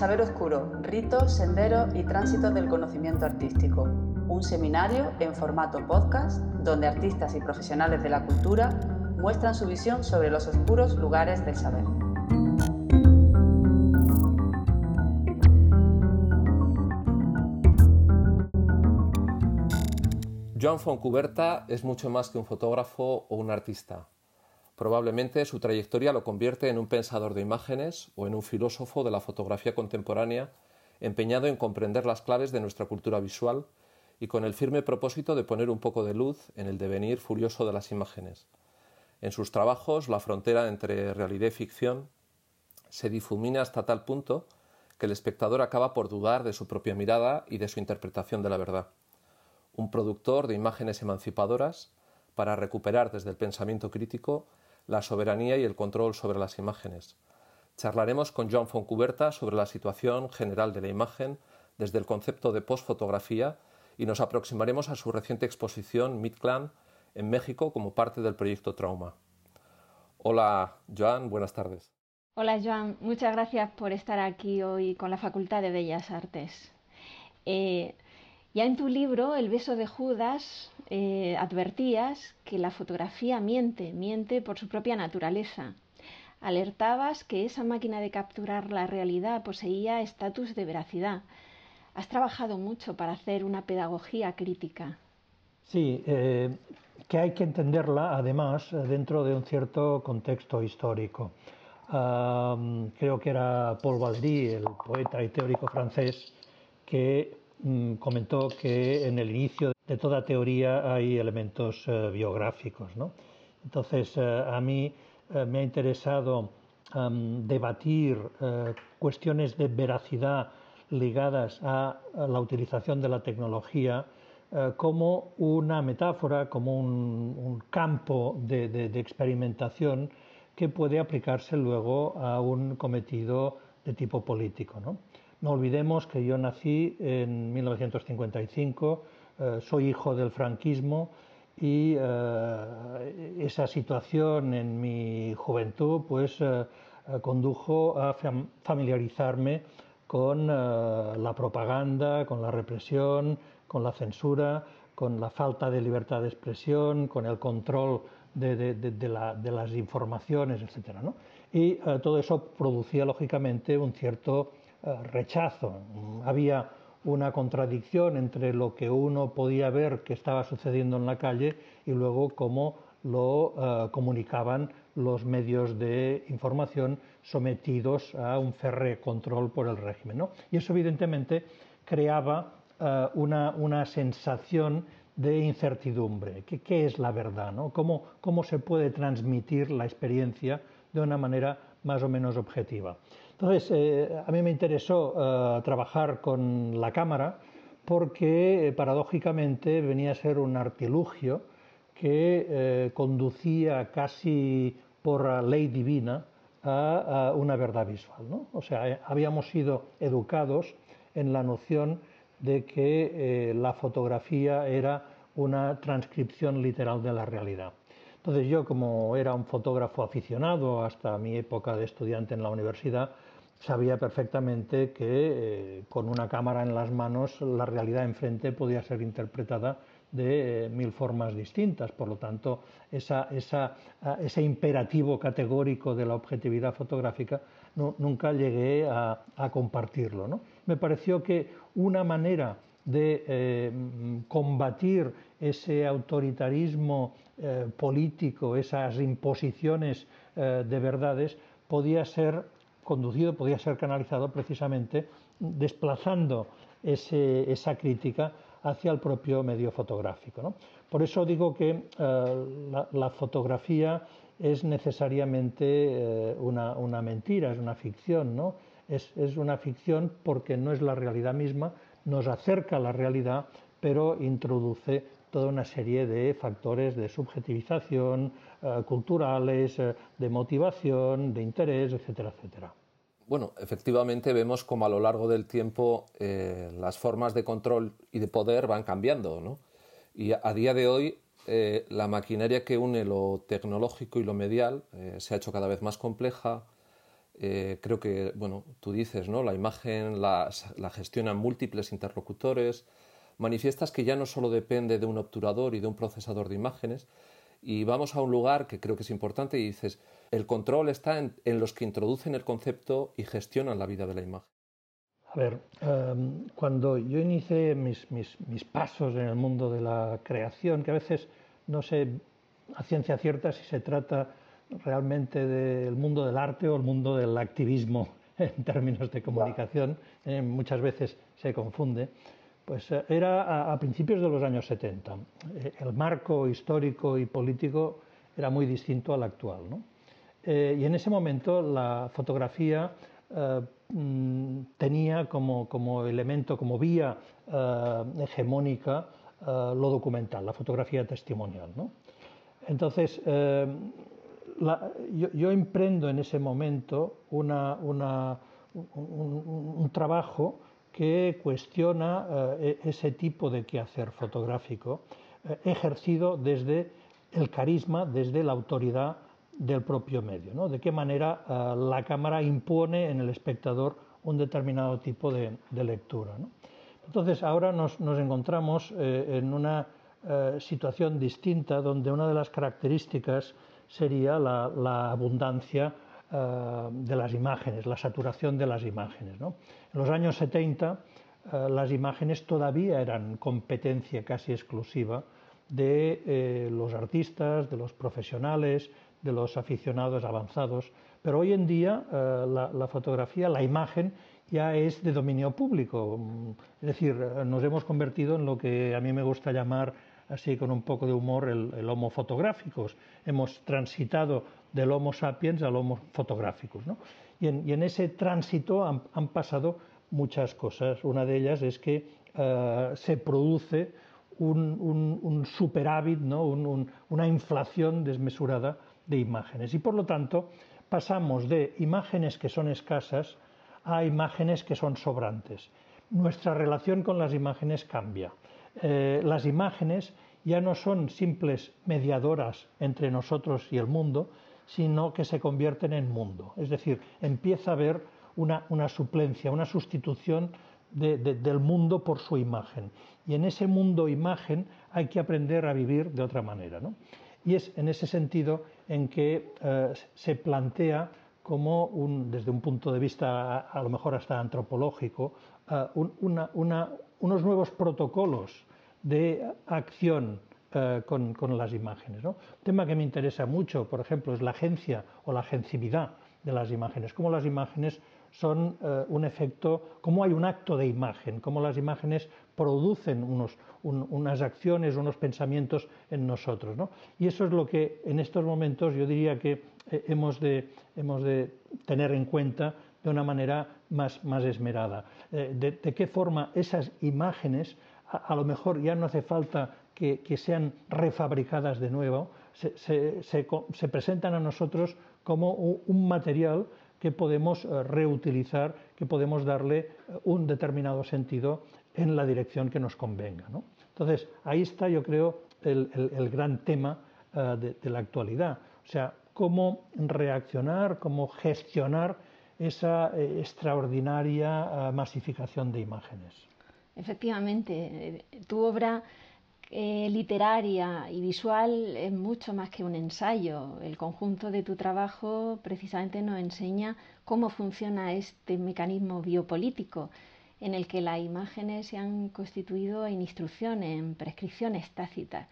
Saber Oscuro, ritos, senderos y tránsitos del conocimiento artístico. Un seminario en formato podcast donde artistas y profesionales de la cultura muestran su visión sobre los oscuros lugares del saber. Joan Foncuberta es mucho más que un fotógrafo o un artista. Probablemente su trayectoria lo convierte en un pensador de imágenes o en un filósofo de la fotografía contemporánea empeñado en comprender las claves de nuestra cultura visual y con el firme propósito de poner un poco de luz en el devenir furioso de las imágenes. En sus trabajos, la frontera entre realidad y ficción se difumina hasta tal punto que el espectador acaba por dudar de su propia mirada y de su interpretación de la verdad un productor de imágenes emancipadoras para recuperar desde el pensamiento crítico la soberanía y el control sobre las imágenes. Charlaremos con John Foncuberta sobre la situación general de la imagen desde el concepto de postfotografía y nos aproximaremos a su reciente exposición Midclan en México como parte del proyecto Trauma. Hola, Joan, buenas tardes. Hola, Joan, muchas gracias por estar aquí hoy con la Facultad de Bellas Artes. Eh, ya en tu libro, El beso de Judas, eh, advertías que la fotografía miente, miente por su propia naturaleza. Alertabas que esa máquina de capturar la realidad poseía estatus de veracidad. Has trabajado mucho para hacer una pedagogía crítica. Sí, eh, que hay que entenderla además dentro de un cierto contexto histórico. creo que era Paul Valéry, el poeta y teórico francés, que Mm, comentó que en el inicio de toda teoría hay elementos eh, biográficos. ¿no? Entonces, eh, a mí eh, me ha interesado debatir cuestiones de veracidad ligadas a, la utilización de la tecnología como una metáfora, como un, campo de, de, experimentación que puede aplicarse luego a un cometido de tipo político. ¿no? No olvidemos que yo nací en 1955, eh, soy hijo del franquismo y eh, esa situación en mi juventud pues eh, condujo a familiarizarme con la propaganda, con la represión, con la censura, con la falta de libertad de expresión, con el control de, las informaciones, etc. Y todo eso producía lógicamente un cierto eh, rechazo. Había una contradicción entre lo que uno podía ver que estaba sucediendo en la calle y luego cómo lo eh, comunicaban los medios de información sometidos a un férreo control por el régimen. Y eso evidentemente creaba eh, una, sensación de incertidumbre. ¿Qué, es la verdad? ¿Cómo, ¿Cómo se puede transmitir la experiencia de una manera más o menos objetiva? Entonces, eh, a mí me interesó eh, trabajar con la cámara porque eh, paradójicamente venía a ser un artilugio que conducía casi por ley divina a, una verdad visual. O sea, habíamos sido educados en la noción de que la fotografía era una transcripción literal de la realidad. Entonces yo, como era un fotógrafo aficionado hasta mi época de estudiante en la universidad, sabía perfectamente que eh, con una cámara en las manos la realidad enfrente podía ser interpretada de eh, mil formas distintas. Por lo tanto, ese imperativo categórico de la objetividad fotográfica nunca llegué a, compartirlo. Me pareció que una manera de eh, combatir ese autoritarismo político, esas imposiciones de verdades, podía ser conducido, podía ser canalizado precisamente desplazando esa crítica hacia el propio medio fotográfico. Por eso digo que eh, la, fotografía es necesariamente eh, una, mentira, es una ficción, ¿no? Es, una ficción porque no es la realidad misma, nos acerca a la realidad, pero introduce toda una serie de factores de subjetivización, eh, culturales, de motivación, de interés, etcétera, etcétera. Bueno, efectivamente vemos como a lo largo del tiempo eh, las formas de control y de poder van cambiando, ¿no? Y a, día de hoy eh, la maquinaria que une lo tecnológico y lo medial eh, se ha hecho cada vez más compleja, Eh, creo que, bueno, tú dices, ¿no? La imagen la, gestionan múltiples interlocutores. Manifiestas que ya no solo depende de un obturador y de un procesador de imágenes. Y vamos a un lugar que creo que es importante y dices, el control está en, los que introducen el concepto y gestionan la vida de la imagen. A ver, em, cuando yo inicié mis, mis, mis, pasos en el mundo de la creación, que a veces no sé a ciencia cierta si se trata realmente del mundo del arte o el mundo del activismo en términos de comunicación, eh, muchas veces se confunde, pues eh, era a, principios de los años 70. Eh, el marco histórico y político era muy distinto al actual. y en ese momento la fotografía mm, tenía como, como, elemento, como vía hegemónica lo documental, la fotografía testimonial. Entonces, yo, emprendo en ese momento un, trabajo que cuestiona eh, e, ese tipo de quehacer fotográfico eh, ejercido desde el carisma, desde la autoridad del propio medio. ¿no? De qué manera eh, la cámara impone en el espectador un determinado tipo de, lectura. Entonces ahora nos, encontramos en una situación distinta donde una de las características sería la, abundancia eh, de las imágenes, la saturación de las imágenes. En los años 70 eh, las imágenes todavía eran competencia casi exclusiva de eh, los artistas, de los profesionales, de los aficionados avanzados, pero hoy en día la, fotografía, la imagen, ya es de dominio público. Es decir, nos hemos convertido en lo que a mí me gusta llamar así con un poco de humor, el, Homo fotográficos. Hemos transitado del Homo sapiens al Homo fotográficos. Y, en, ese tránsito han, pasado muchas cosas. Una de ellas es que eh, se produce un, superávit, ¿no? una inflación desmesurada de imágenes. Y por lo tanto pasamos de imágenes que son escasas a imágenes que son sobrantes. Nuestra relación con las imágenes cambia. Eh, las imágenes ya no son simples mediadoras entre nosotros y el mundo, sino que se convierten en mundo. Es decir, empieza a haber una, suplencia, una sustitución del mundo por su imagen. Y en ese mundo imagen hay que aprender a vivir de otra manera. Y es en ese sentido en que eh, se plantea como, un, desde un punto de vista a, lo mejor hasta antropológico, eh, unos nuevos protocolos de acción eh, con, las imágenes. Un tema que me interesa mucho, por ejemplo, es la agencia o la agencividad de las imágenes, cómo las imágenes son eh, un efecto, cómo hay un acto de imagen, cómo las imágenes producen unos, unas acciones, unos pensamientos en nosotros. Y eso es lo que en estos momentos yo diría que eh, hemos, de, hemos de tener en cuenta de una manera más, más esmerada. de, qué forma esas imágenes a, lo mejor ya no hace falta que, sean refabricadas de nuevo, se, presentan a nosotros como un material que podemos eh, reutilizar, que podemos darle eh, un determinado sentido en la dirección que nos convenga. Entonces, ahí está, yo creo, el, gran tema eh, de, de, la actualidad. O sea, cómo reaccionar, cómo gestionar esa extraordinaria masificación de imágenes. Efectivamente, eh, tu obra eh, literaria y visual es mucho más que un ensayo. El conjunto de tu trabajo precisamente nos enseña cómo funciona este mecanismo biopolítico en el que las imágenes se han constituido en instrucciones, en prescripciones tácitas.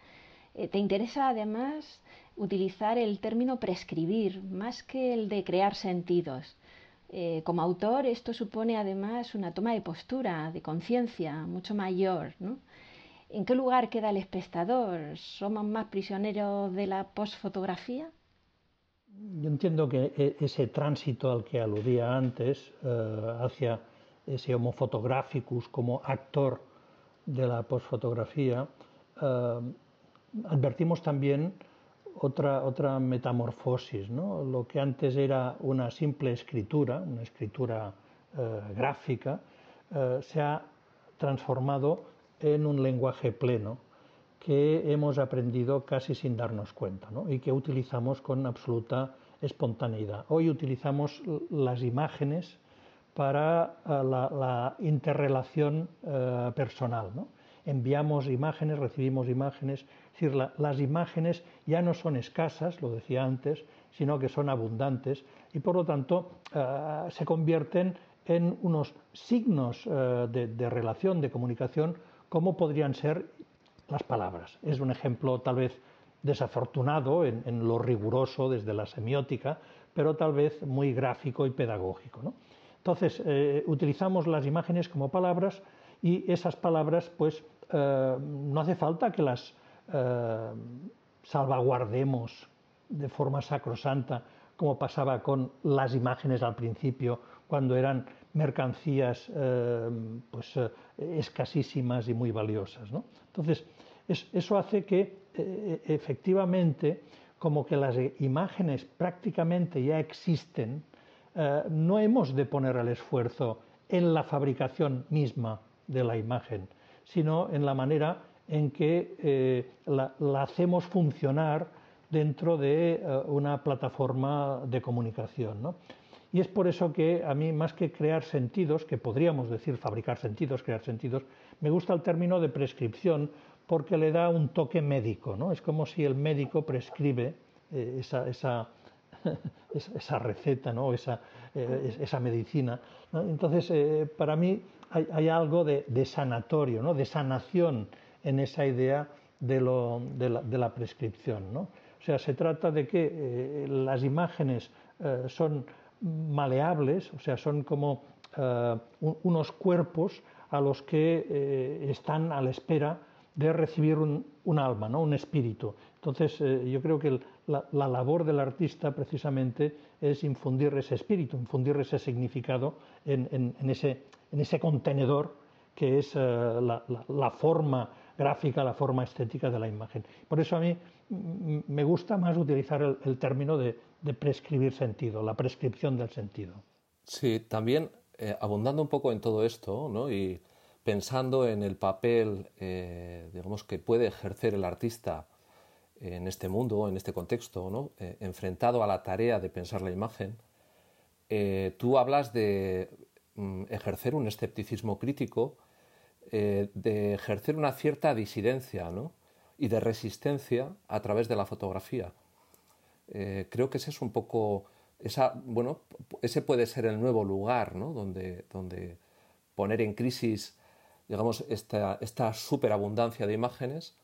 Eh, te interesa además utilizar el término prescribir más que el de crear sentidos. Eh, como autor esto supone además una toma de postura, de conciencia mucho mayor. ¿En qué lugar queda el espectador? ¿Somos más prisioneros de la postfotografía? Yo entiendo que e, ese tránsito al que aludía antes, eh, hacia ese homo photographicus como actor de la postfotografía, eh, advertimos también otra, otra metamorfosis. ¿no? Lo que antes era una simple escritura, una escritura eh, gráfica, se ha transformado en un lenguaje pleno que hemos aprendido casi sin darnos cuenta ¿no? y que utilizamos con absoluta espontaneidad. Hoy utilizamos las imágenes para eh, la, interrelación eh, personal. Enviamos imágenes, recibimos imágenes, es decir, las imágenes ya no son escasas, lo decía antes, sino que son abundantes y por lo tanto eh, se convierten en unos signos de, relación, de comunicación, como podrían ser las palabras. Es un ejemplo tal vez desafortunado en, lo riguroso desde la semiótica, pero tal vez muy gráfico y pedagógico. Entonces, eh, utilizamos las imágenes como palabras y esas palabras, pues, eh, no hace falta que las eh, salvaguardemos de forma sacrosanta, como pasaba con las imágenes al principio, cuando eran mercancías pues, escasísimas y muy valiosas. Entonces, eso hace que efectivamente, como que las imágenes prácticamente ya existen, eh, no hemos de poner el esfuerzo en la fabricación misma de la imagen, sino en la manera en que eh, la, hacemos funcionar dentro de eh, una plataforma de comunicación. Y es por eso que a mí, más que crear sentidos, que podríamos decir fabricar sentidos, crear sentidos, me gusta el término de prescripción porque le da un toque médico. ¿no? Es como si el médico prescribe esa, esa, esa receta, ¿no? esa, eh, esa medicina. Entonces, eh, para mí hay, algo de, sanatorio, ¿no? de sanación en esa idea de, lo, de, la, prescripción. ¿no? O sea, se trata de que eh, las imágenes son maleables, o sea, son como unos cuerpos a los que están a la espera de recibir un, alma, ¿no? un espíritu. Entonces, yo creo que la, labor del artista precisamente es infundir ese espíritu, infundir ese significado en, ese, contenedor que es eh, la, forma gráfica, la forma estética de la imagen. Por eso a mí me gusta más utilizar el, término de, prescribir sentido, la prescripción del sentido. Sí, también eh, abundando un poco en todo esto y pensando en el papel eh, digamos, que puede ejercer el artista en este mundo, en este contexto, eh, enfrentado a la tarea de pensar la imagen, tú hablas de mm, ejercer un escepticismo crítico, de ejercer una cierta disidencia y de resistencia a través de la fotografía. Creo que ese es un poco, esa, bueno, ese puede ser el nuevo lugar donde, donde poner en crisis digamos, esta, esta superabundancia de imágenes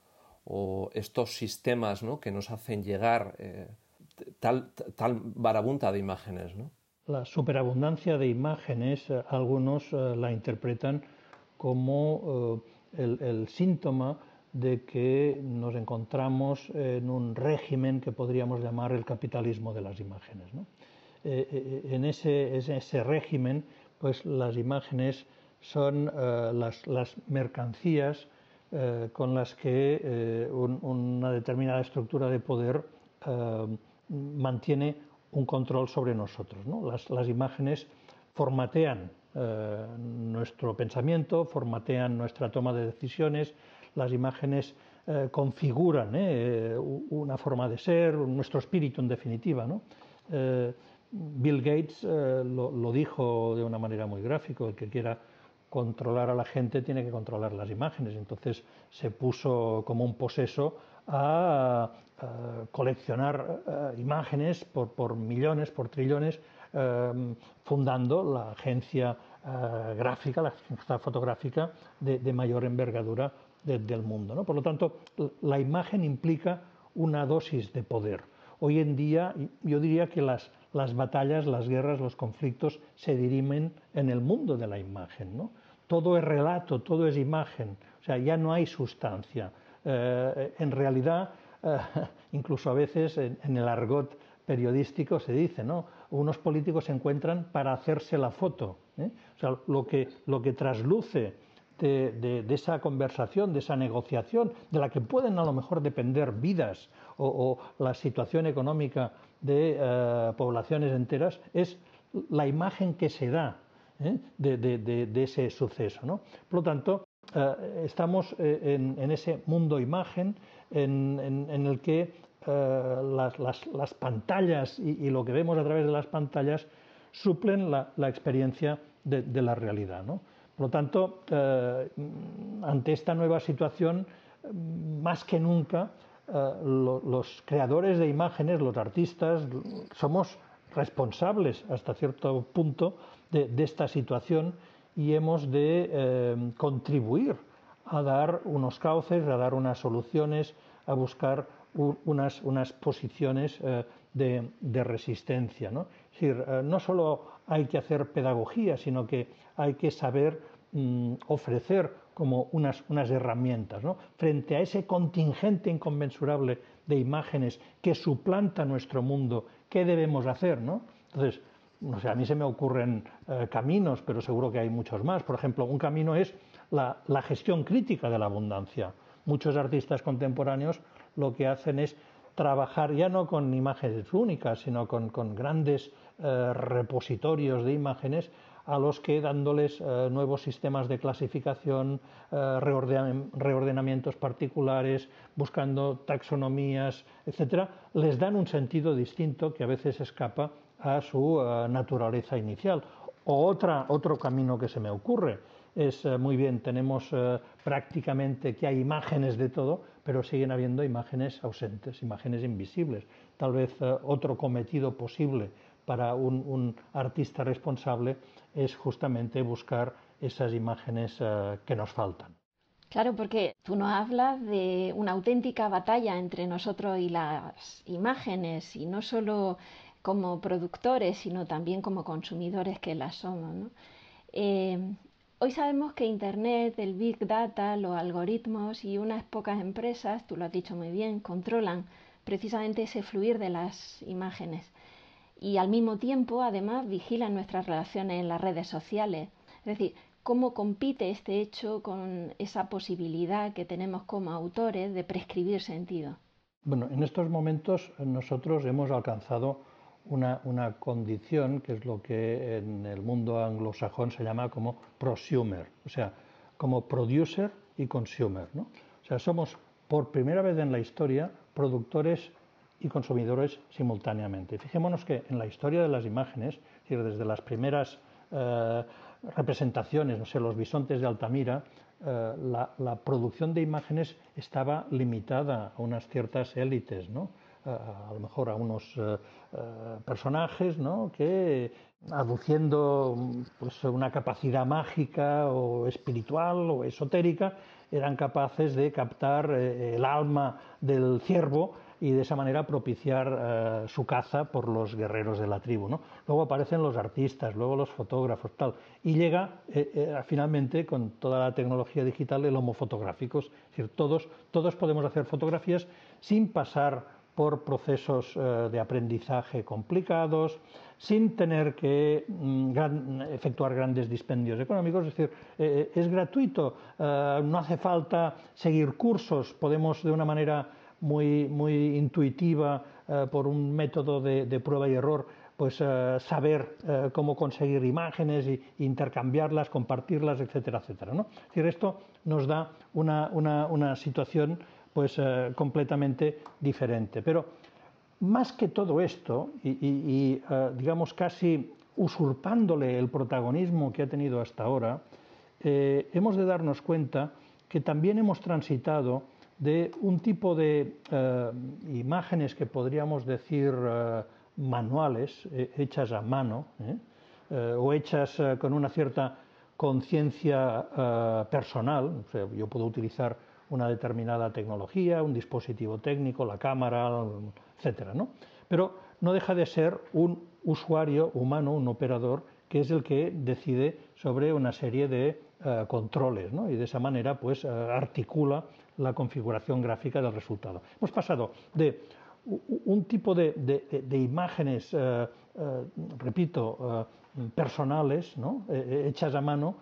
o estos sistemas ¿no? que nos hacen llegar eh, tal, tal barabunta de imágenes. ¿no? La superabundancia de imágenes, eh, algunos eh, la interpretan como el, síntoma de que nos encontramos en un régimen que podríamos llamar el capitalismo de las imágenes. ¿no? en, ese, ese, régimen, pues las imágenes son las, las mercancías eh, con las que eh, una determinada estructura de poder eh, mantiene un control sobre nosotros. Las, imágenes formatean nuestro pensamiento, formatean nuestra toma de decisiones, las imágenes configuran una forma de ser, nuestro espíritu en definitiva. Bill Gates lo, dijo de una manera muy gráfica, el que quiera controlar a la gente tiene que controlar las imágenes. Entonces se puso como un poseso a, coleccionar eh, imágenes por, millones, por trillones, eh, fundando la agencia eh, gráfica, la agencia fotográfica de, mayor envergadura del mundo. Por lo tanto, la imagen implica una dosis de poder. Hoy en día yo diría que las, las batallas, las guerras, los conflictos se dirimen en el mundo de la imagen. ¿no? todo es relato, todo es imagen, o sea, ya no hay sustancia. Eh, en realidad, eh, incluso a veces en, el argot periodístico se dice, ¿no? Unos políticos se encuentran para hacerse la foto. ¿eh? O sea, lo que, lo que trasluce de, esa conversación, de esa negociación, de la que pueden a lo mejor depender vidas o, la situación económica de poblaciones enteras, es la imagen que se da ¿eh? de, ese suceso. Por lo tanto, eh, estamos eh, en, ese mundo imagen en, el que las, pantallas y, lo que vemos a través de las pantallas suplen la, experiencia de, la realidad. Por lo tanto, ante esta nueva situación, más que nunca, los creadores de imágenes, los artistas, somos responsables hasta cierto punto de, esta situación y hemos de eh, contribuir a dar unos cauces, a dar unas soluciones, a buscar unas, unas, posiciones eh, de, resistencia. ¿no? Es decir, eh, no solo hay que hacer pedagogía, sino que hay que saber mm, ofrecer como unas, unas herramientas. ¿no? Frente a ese contingente inconmensurable de imágenes que suplanta nuestro mundo ¿qué debemos hacer? ¿no? Entonces, no sé, a mí se me ocurren eh, caminos, pero seguro que hay muchos más. Por ejemplo, un camino es la, gestión crítica de la abundancia. Muchos artistas contemporáneos lo que hacen es trabajar ya no con imágenes únicas, sino con, grandes eh, repositorios de imágenes a los que dándoles eh, nuevos sistemas de clasificación, eh, reordenamientos particulares, buscando taxonomías, etcétera, les dan un sentido distinto que a veces escapa a su naturaleza inicial. O otra, otro camino que se me ocurre es muy bien, tenemos prácticamente que hay imágenes de todo, pero siguen habiendo imágenes ausentes, imágenes invisibles. Tal vez otro cometido posible para un, artista responsable es justamente buscar esas imágenes eh, que nos faltan. Claro, porque tú nos hablas de una auténtica batalla entre nosotros y las imágenes, y no solo como productores, sino también como consumidores que las somos. Eh, hoy sabemos que Internet, el Big Data, los algoritmos y unas pocas empresas, tú lo has dicho muy bien, controlan precisamente ese fluir de las imágenes y al mismo tiempo, además, vigilan nuestras relaciones en las redes sociales. Es decir, cómo compite este hecho con esa posibilidad que tenemos como autores de prescribir sentido. Bueno, en estos momentos nosotros hemos alcanzado una, condición que es lo que en el mundo anglosajón se llama como prosumer, o sea, como producer y consumer. ¿no? O sea, somos por primera vez en la historia productores y consumidores simultáneamente. Fijémonos que en la historia de las imágenes, desde las primeras eh, representaciones, no sé, los bisontes de Altamira, eh, la, producción de imágenes estaba limitada a unas ciertas élites, ¿no? a lo mejor a unos eh, personajes ¿no? que aduciendo pues, una capacidad mágica o espiritual o esotérica eran capaces de captar el alma del ciervo y de esa manera propiciar eh, su caza por los guerreros de la tribu. ¿no? Luego aparecen los artistas, luego los fotógrafos, tal. Y llega eh, eh, finalmente con toda la tecnología digital el homo fotográfico. Es decir, todos, todos podemos hacer fotografías sin pasar por procesos de aprendizaje complicados, sin tener que mm, efectuar grandes dispendios económicos, es decir, es gratuito, no hace falta seguir cursos, podemos de una manera muy, muy intuitiva eh, por un método de, prueba y error, pues eh, saber eh, cómo conseguir imágenes e intercambiarlas, compartirlas, etcétera, etcétera. ¿no? Decir, esto nos da una, una, una situación pues completamente diferente. Pero más que todo esto, y digamos casi usurpándole el protagonismo que ha tenido hasta ahora, hemos de darnos cuenta que también hemos transitado de un tipo de eh, imágenes que podríamos decir eh, manuales, eh, hechas a mano, o hechas con una cierta conciencia personal. yo puedo utilizar una determinada tecnología, un dispositivo técnico, la cámara, etc. ¿no? Pero no deja de ser un usuario humano, un operador, que es el que decide sobre una serie de controles ¿no? y de esa manera pues articula la configuración gráfica del resultado. Hemos pasado de un tipo de, imágenes, eh, eh, repito, eh, personales, hechas a mano,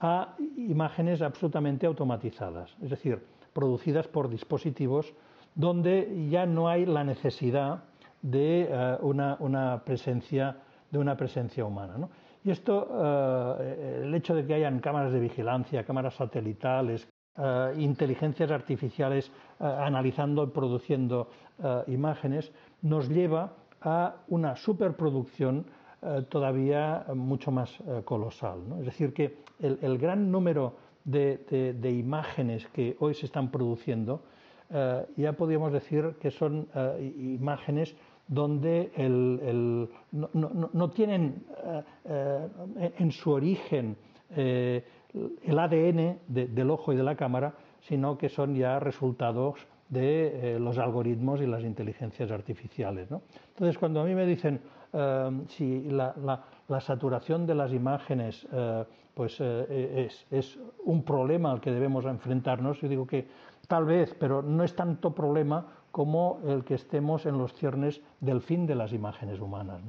a imágenes absolutamente automatizadas, es decir, producidas por dispositivos donde ya no hay la necesidad de una, presencia de una presencia humana. Y esto, el hecho de que hayan cámaras de vigilancia, cámaras satelitales, inteligencias artificiales analizando y produciendo imágenes, nos lleva a una superproducción todavía mucho más colosal. Es decir, que el, gran número de, imágenes que hoy se están produciendo, ya podríamos decir que son imágenes donde no, tienen eh, eh, en su origen eh, el ADN del ojo y de la cámara, sino que son ya resultados de los algoritmos y las inteligencias artificiales. Entonces, cuando a mí me dicen si la, saturación de las imágenes pues, es, es, un problema al que debemos enfrentarnos, yo digo que tal vez, pero no es tanto problema como el que estemos en los ciernes del fin de las imágenes humanas,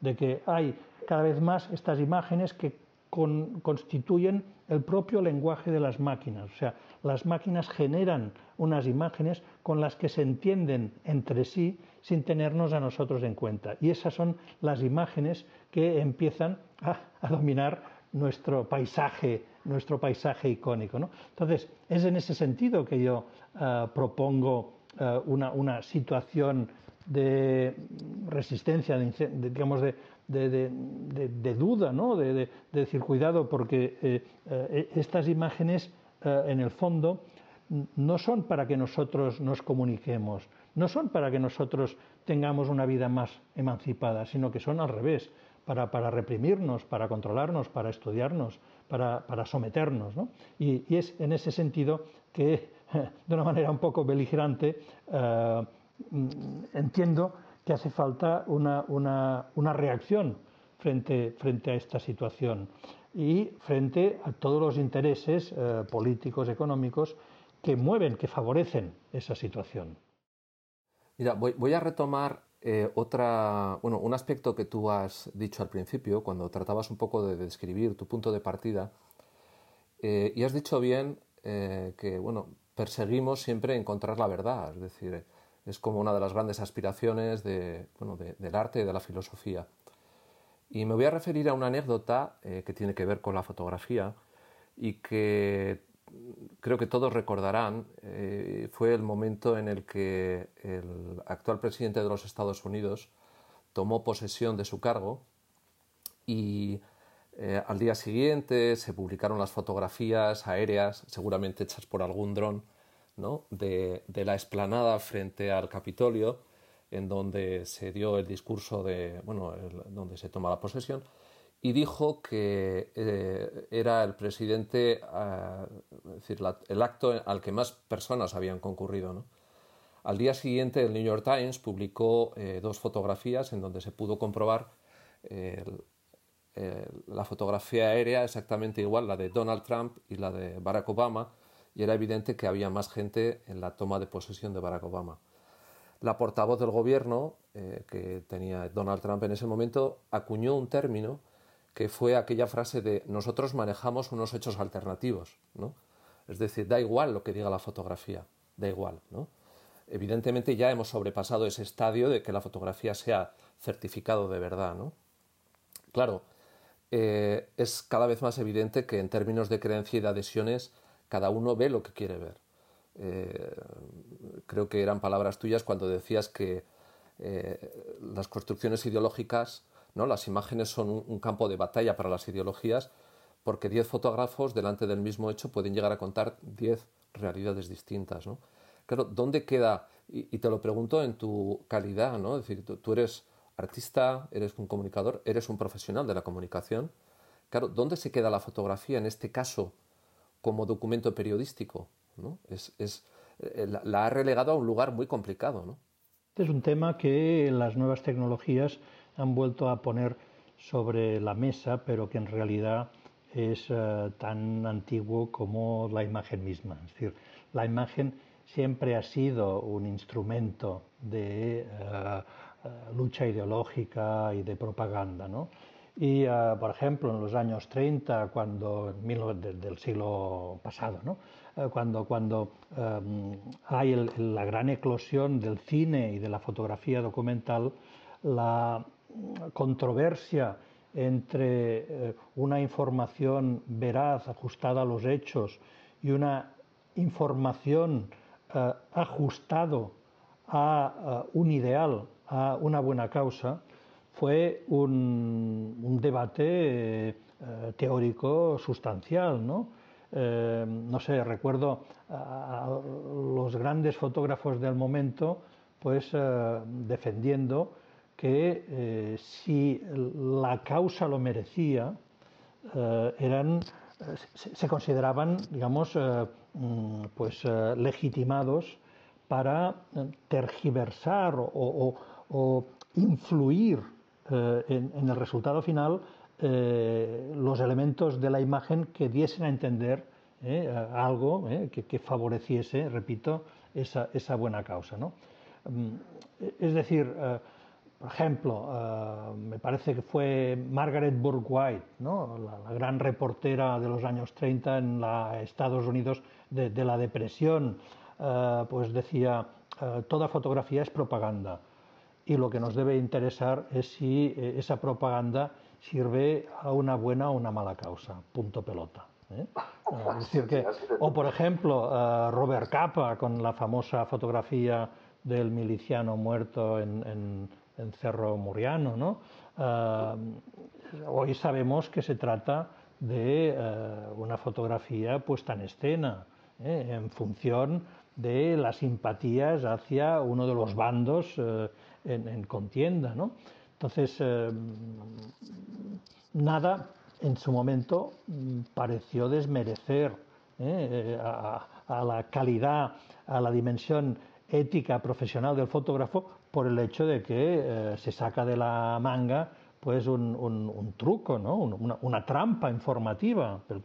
de que hay cada vez más estas imágenes que constituyen el propio lenguaje de las máquinas. O sea, las máquinas generan unas imágenes con las que se entienden entre sí sin tenernos a nosotros en cuenta. Y esas son las imágenes que empiezan a, dominar nuestro paisaje, nuestro paisaje icónico. Entonces, es en ese sentido que yo eh, propongo eh, una, situación de resistencia, de, digamos, de, duda, ¿no? de, decir cuidado, porque eh, eh, estas imágenes, en el fondo, no son para que nosotros nos comuniquemos, no son para que nosotros tengamos una vida más emancipada, sino que son al revés, para, para reprimirnos, para controlarnos, para estudiarnos, para, para someternos. Y, y, es en ese sentido que de una manera un poco beligerante, eh, entiendo que hace falta una, reacción frente, frente, a esta situación y frente a todos los intereses eh, políticos, económicos que mueven, que favorecen esa situación. Mira, voy, a retomar eh, otra, bueno, un aspecto que tú has dicho al principio, cuando tratabas un poco de describir tu punto de partida, y has dicho bien que, bueno, perseguimos siempre encontrar la verdad, es decir, es como una de las grandes aspiraciones del arte y de la filosofía. Y me voy a referir a una anécdota eh, que tiene que ver con la fotografía y que creo que todos recordarán, eh, fue el momento en el que el actual presidente de los Estados Unidos tomó posesión de su cargo y eh, al día siguiente se publicaron las fotografías aéreas, seguramente hechas por algún dron, de, la explanada frente al Capitolio, en donde se dio el discurso de, bueno, donde se toma la posesión, y dijo que eh, era el presidente, ah, decir, el acto al que más personas habían concurrido. Al día siguiente, el New York Times publicó eh, dos fotografías en donde se pudo comprobar la fotografía aérea exactamente igual, la de Donald Trump y la de Barack Obama, y era evidente que había más gente en la toma de posesión de Barack Obama. La portavoz del gobierno, eh, que tenía Donald Trump en ese momento, acuñó un término que fue aquella frase de nosotros manejamos unos hechos alternativos, ¿no? Es decir, da igual lo que diga la fotografía, da igual, ¿no? Evidentemente ya hemos sobrepasado ese estadio de que la fotografía sea certificado de verdad, ¿no? Claro, eh, es cada vez más evidente que en términos de creencia y de adhesiones cada uno ve lo que quiere ver. Eh, creo que eran palabras tuyas cuando decías que eh, las construcciones ideológicas, ¿no? las imágenes son un, campo de batalla para las ideologías, porque diez fotógrafos delante del mismo hecho pueden llegar a contar diez realidades distintas. ¿no? Claro, ¿dónde queda? Y, te lo pregunto en tu calidad, ¿no? Es decir, tú, eres artista, eres un comunicador, eres un profesional de la comunicación. Claro, ¿dónde se queda la fotografía en este caso como documento periodístico. ¿no? Es, eh, la, ha relegado a un lugar muy complicado. ¿no? Este es un tema que las nuevas tecnologías han vuelto a poner sobre la mesa, pero que en realidad es eh, tan antiguo como la imagen misma. Es decir, la imagen siempre ha sido un instrumento de eh, lucha ideológica y de propaganda. ¿no? Y, eh, por ejemplo, en los años 30, cuando, del siglo pasado, ¿no? Eh, cuando, cuando em, hay la gran eclosión del cine y de la fotografía documental, la controversia entre eh, una información veraz, ajustada a los hechos, y una información ajustado a un ideal, a una buena causa, fue un, debate teórico sustancial, ¿no? no sé, recuerdo a los grandes fotógrafos del momento, pues defendiendo que eh, si la causa lo merecía, eh, eran, se, consideraban, digamos, eh, mm, pues, legitimados para tergiversar o, influir en, el resultado final los elementos de la imagen que diesen a entender algo que, favoreciese, repito, esa, esa buena causa. ¿no? Mm, es decir, por ejemplo, eh, me parece que fue Margaret Bourke-White, la, gran reportera de los años 30 en los Estados Unidos de, la depresión, eh, pues decía, eh, toda fotografía es propaganda y lo que nos debe interesar es si esa propaganda sirve a una buena o una mala causa, punto pelota. decir que, o por ejemplo, Robert Capa con la famosa fotografía del miliciano muerto en en Cerro Muriano. ¿no? Ah, hoy sabemos que se trata de eh, una fotografía puesta en escena, ¿eh? en función de las simpatías hacia uno de los bandos eh, en, contienda. ¿no? Entonces, nada en su momento mm, pareció desmerecer a, a la calidad, a la dimensión ética profesional del fotógrafo por el hecho de que eh, se saca de la manga pues un, truco, ¿no? una, trampa informativa. Pero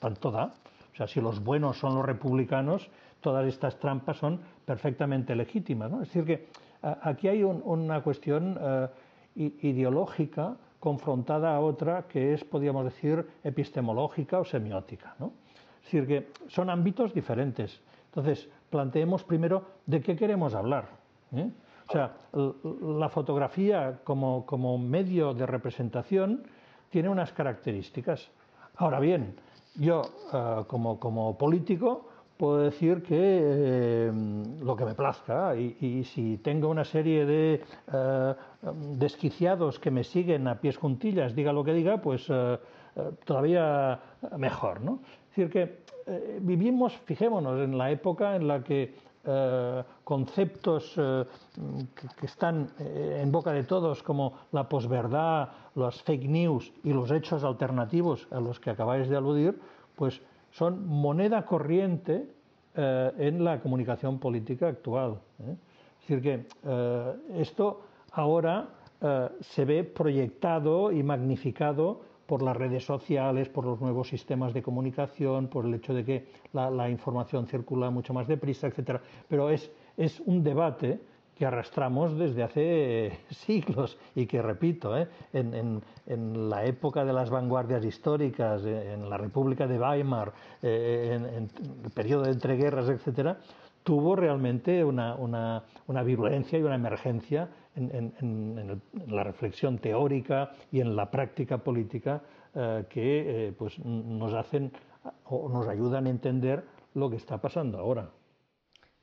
tanto da. O sea, si los buenos son los republicanos, todas estas trampas son perfectamente legítimas. ¿no? Es decir, que aquí hay una cuestión eh, ideológica confrontada a otra que es, podríamos decir, epistemológica o semiótica. ¿no? Es decir, que son ámbitos diferentes. Entonces, planteemos primero de qué queremos hablar. ¿eh? O sea, la fotografía como, medio de representación tiene unas características. Ahora bien, yo eh, como, político puedo decir que eh, lo que me plazca y, si tengo una serie de eh, desquiciados que me siguen a pies juntillas, diga lo que diga, pues todavía mejor. ¿no? Es decir, que vivimos, fijémonos, en la época en la que eh, conceptos eh, que, están eh, en boca de todos como la posverdad, las fake news y los hechos alternativos a los que acabáis de aludir, pues son moneda corriente en la comunicación política actual. Es decir, que esto ahora se ve proyectado y magnificado por las redes sociales, por los nuevos sistemas de comunicación, por el hecho de que la, información circula mucho más deprisa, etc. Pero es, es un debate que arrastramos desde hace siglos y que, repito, ¿eh? en, la época de las vanguardias históricas, en la República de Weimar, eh, en, el periodo de entreguerras, etc., tuvo realmente una, una, una virulencia y una emergencia en, la reflexión teórica y en la práctica política eh, que pues, nos hacen o nos ayudan a entender lo que está pasando ahora.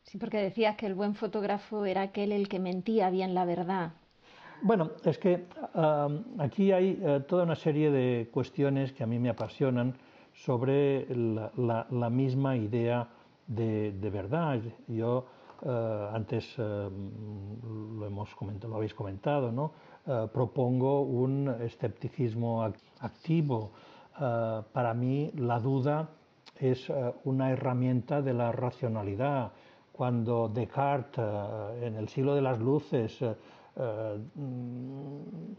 Sí, porque decías que el buen fotógrafo era aquel el que mentía bien la verdad. Bueno, es que aquí hay eh, toda una serie de cuestiones que a mí me apasionan sobre la, misma idea de, de verdad. Yo eh, antes eh, lo, hemos comentado, lo habéis comentado, ¿no? Propongo un escepticismo activo. para mí la duda es una herramienta de la racionalidad. Cuando Descartes, en el siglo de las luces,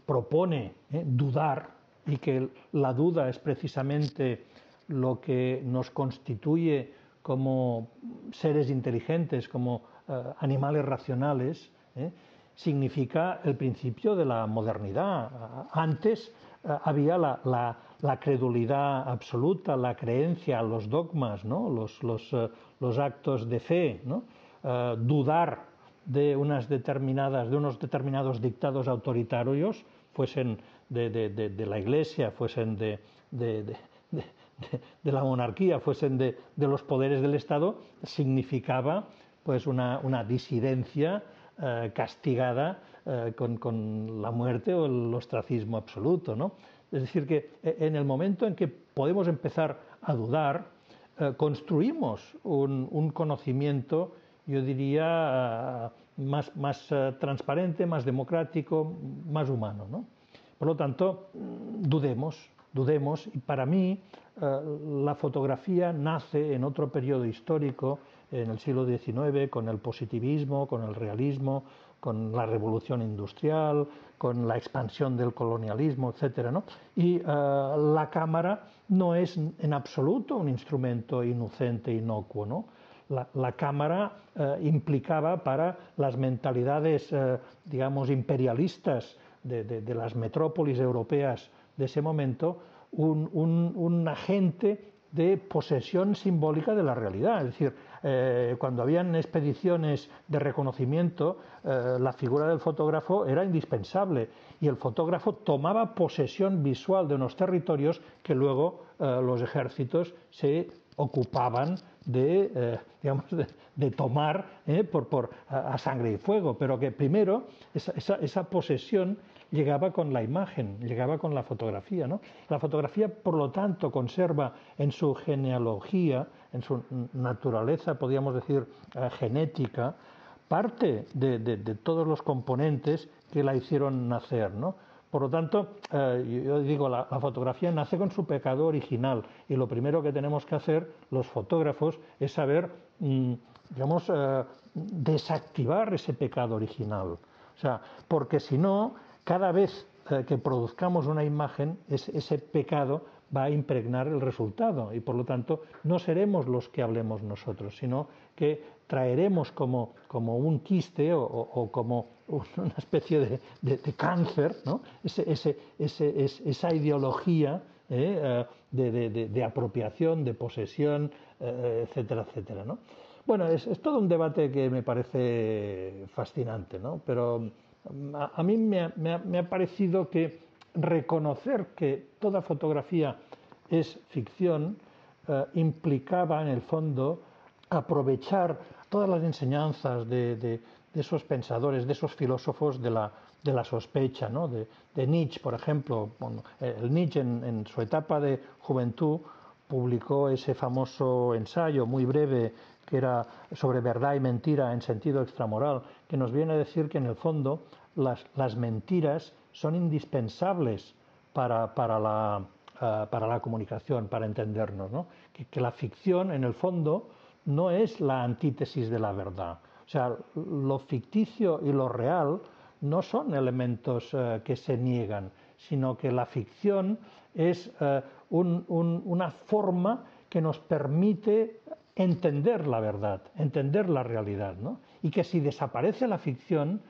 propone dudar y que la duda es precisamente lo que nos constituye como seres inteligentes, como eh, animales racionales, ¿eh? significa el principio de la modernidad. Antes eh, había la, credulidad absoluta, la creencia, los dogmas, ¿no? los, actos de fe, dudar de, unas determinadas, de unos determinados dictados autoritarios, fuesen de, la Iglesia, fuesen de, de, la monarquía, fuesen de, los poderes del Estado, significaba pues una, disidencia eh, castigada eh, con, la muerte o el ostracismo absoluto. ¿no? Es decir, que en el momento en que podemos empezar a dudar, construimos un, conocimiento, yo diría, más, más transparente, más democrático, más humano. ¿no? Por lo tanto, dudemos, dudemos, y para mí eh, la fotografía nace en otro periodo histórico, en el siglo XIX, con el positivismo, con el realismo, con la revolución industrial, con la expansión del colonialismo, etc. Y eh, la cámara no es en absoluto un instrumento inocente, inocuo. ¿no? La, cámara eh, implicaba para las mentalidades, digamos, imperialistas de, las metrópolis europeas de ese momento un, agente de posesión simbólica de la realidad. Es decir, eh, cuando habían expediciones de reconocimiento, eh, la figura del fotógrafo era indispensable y el fotógrafo tomaba posesión visual de unos territorios que luego eh, los ejércitos se ocupaban de, digamos, de, tomar por, a, sangre y fuego, pero que primero esa posesión llegaba con la imagen, llegaba con la fotografía. ¿no? La fotografía, por lo tanto, conserva en su genealogía, en su naturaleza, podríamos decir, eh, genética, parte de, todos los componentes que la hicieron nacer. ¿no? Por lo tanto, eh, yo digo, la, fotografía nace con su pecado original y lo primero que tenemos que hacer los fotógrafos es saber, mm, digamos, eh, desactivar ese pecado original. O sea, porque si no, cada vez eh, que produzcamos una imagen, ese pecado va a impregnar el resultado y por lo tanto no seremos los que hablemos nosotros, sino que traeremos como, un quiste o, como una especie de, cáncer esa ideología ¿eh? Eh, de, apropiación, de posesión, etcétera, etcétera. ¿no? Bueno, es, es, todo un debate que me parece fascinante, ¿no? pero a, mí me ha, parecido que reconocer que toda fotografía es ficción eh, implicaba en el fondo aprovechar todas las enseñanzas de, esos pensadores, de esos filósofos de la, sospecha, de, Nietzsche, por ejemplo. el Nietzsche en, su etapa de juventud publicó ese famoso ensayo muy breve que era sobre verdad y mentira en sentido extramoral, que nos viene a decir que en el fondo las, mentiras son indispensables para, la, eh, para la comunicación, para entendernos. ¿no? Que, la ficción, en el fondo, no es la antítesis de la verdad. O sea, lo ficticio y lo real no son elementos eh, que se niegan, sino que la ficción es eh, una forma que nos permite entender la verdad, entender la realidad, ¿no? y que si desaparece la ficción,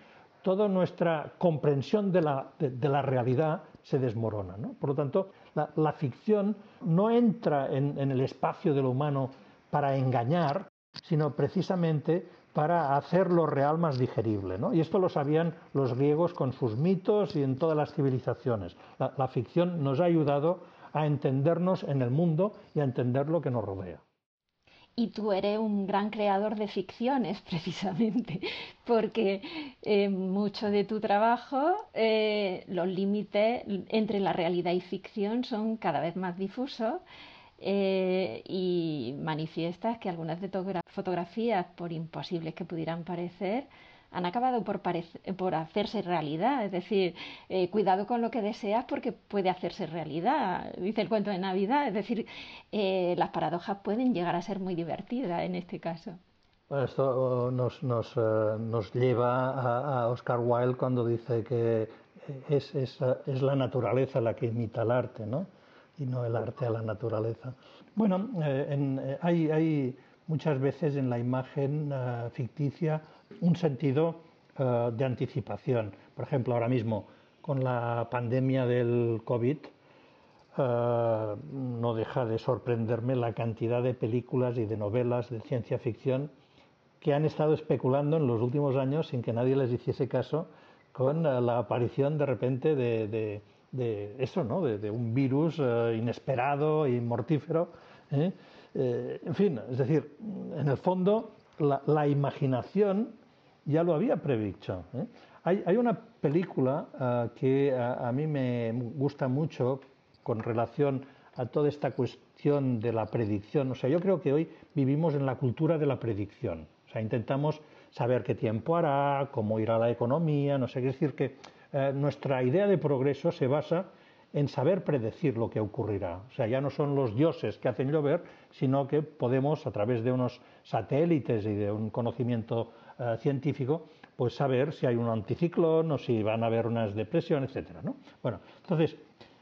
toda nuestra comprensión de la, realidad se desmorona. Por lo tanto, la, ficción no entra en, el espacio de lo humano para engañar, sino precisamente para hacer lo real más digerible. Y esto lo sabían los griegos con sus mitos y en todas las civilizaciones. la ficción nos ha ayudado a entendernos en el mundo y a entender lo que nos rodea y tú eres un gran creador de ficciones, precisamente, porque eh, mucho de tu trabajo, eh, los límites entre la realidad y ficción son cada vez más difusos eh, y manifiestas que algunas de tus fotografías, por imposibles que pudieran parecer, han acabado por, hacerse realidad. Es decir, eh, cuidado con lo que deseas porque puede hacerse realidad, dice el cuento de Navidad. Es decir, eh, las paradojas pueden llegar a ser muy divertidas en este caso. esto nos, nos, eh, nos lleva a, Oscar Wilde cuando dice que es, la naturaleza la que imita al arte, ¿no? Y no el arte a la naturaleza. Bueno, en, hay, hay, muchas veces en la imagen ficticia un sentido eh, de anticipación. Por ejemplo, ahora mismo con la pandemia del COVID, eh, no deja de sorprenderme la cantidad de películas y de novelas de ciencia ficción que han estado especulando en los últimos años sin que nadie les hiciese caso con eh, la aparición de repente de, de eso, ¿no? de, un virus inesperado y mortífero. en fin, es decir, en el fondo la, imaginación ya lo había predicho. Hay, hay, una película que a, mí me gusta mucho con relación a toda esta cuestión de la predicción. O sea, yo creo que hoy vivimos en la cultura de la predicción. O sea, intentamos saber qué tiempo hará, cómo irá la economía, no sé, qué decir que eh, nuestra idea de progreso se basa en saber predecir lo que ocurrirá. O sea, ya no son los dioses que hacen llover, sino que podemos, a través de unos satélites y de un conocimiento eh, científico, pues saber si hay un anticiclón o si van a haber unas depresiones, etcétera. ¿no? Bueno, entonces,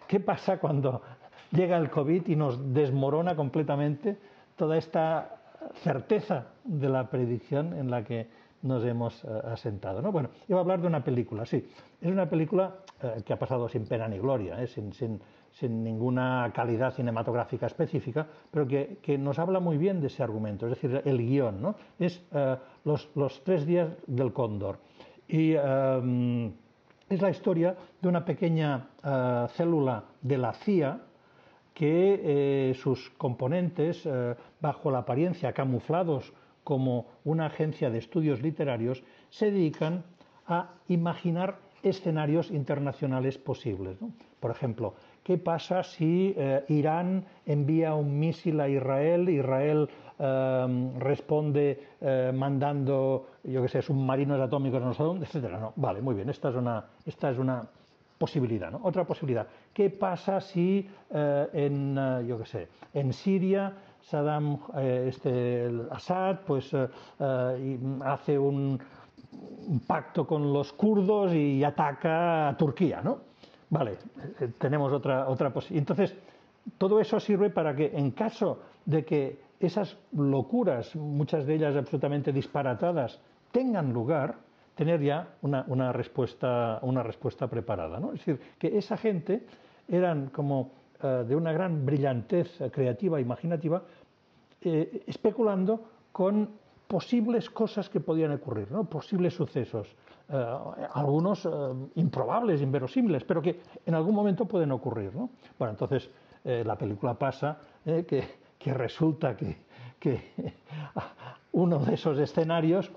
¿qué pasa cuando llega el COVID y nos desmorona completamente toda esta certeza de la predicción en la que nos hemos eh, asentado. ¿no? Bueno, iba a hablar de una película, sí. Es una película eh, que ha pasado sin pena ni gloria, sin, sin, ninguna calidad cinematográfica específica, pero que, que, nos habla muy bien de ese argumento, es decir, el guion. ¿no? Es los, los, tres días del cóndor. Y em, es la historia de una pequeña célula de la CIA, que sus componentes, bajo la apariencia camuflados como una agencia de estudios literarios, se dedican a imaginar escenarios internacionales posibles. Por ejemplo, ¿qué pasa si eh, Irán envía un misil a Israel, Israel eh, responde eh, mandando, yo qué sé, submarinos atómicos no sé dónde, etcétera? No, vale, muy bien, esta es una, esta es una posibilidad. Otra posibilidad, ¿qué pasa si en, yo qué sé, en Siria Saddam, eh, este, Assad, pues eh, eh, hace un, pacto con los kurdos y ataca a Turquía, ¿no? Vale, tenemos otra, otra posibilidad. Entonces, todo eso sirve para que en caso de que esas locuras, muchas de ellas absolutamente disparatadas, tengan lugar, tener ya una, respuesta, una respuesta preparada. ¿no? Es decir, que esa gente eran como eh, de una gran brillantez creativa, imaginativa, eh, especulando con posibles cosas que podían ocurrir, ¿no? posibles sucesos, eh, algunos improbables, inverosímiles, pero que en algún momento pueden ocurrir. ¿no? Bueno, entonces la película pasa que, resulta que, que uno de esos escenarios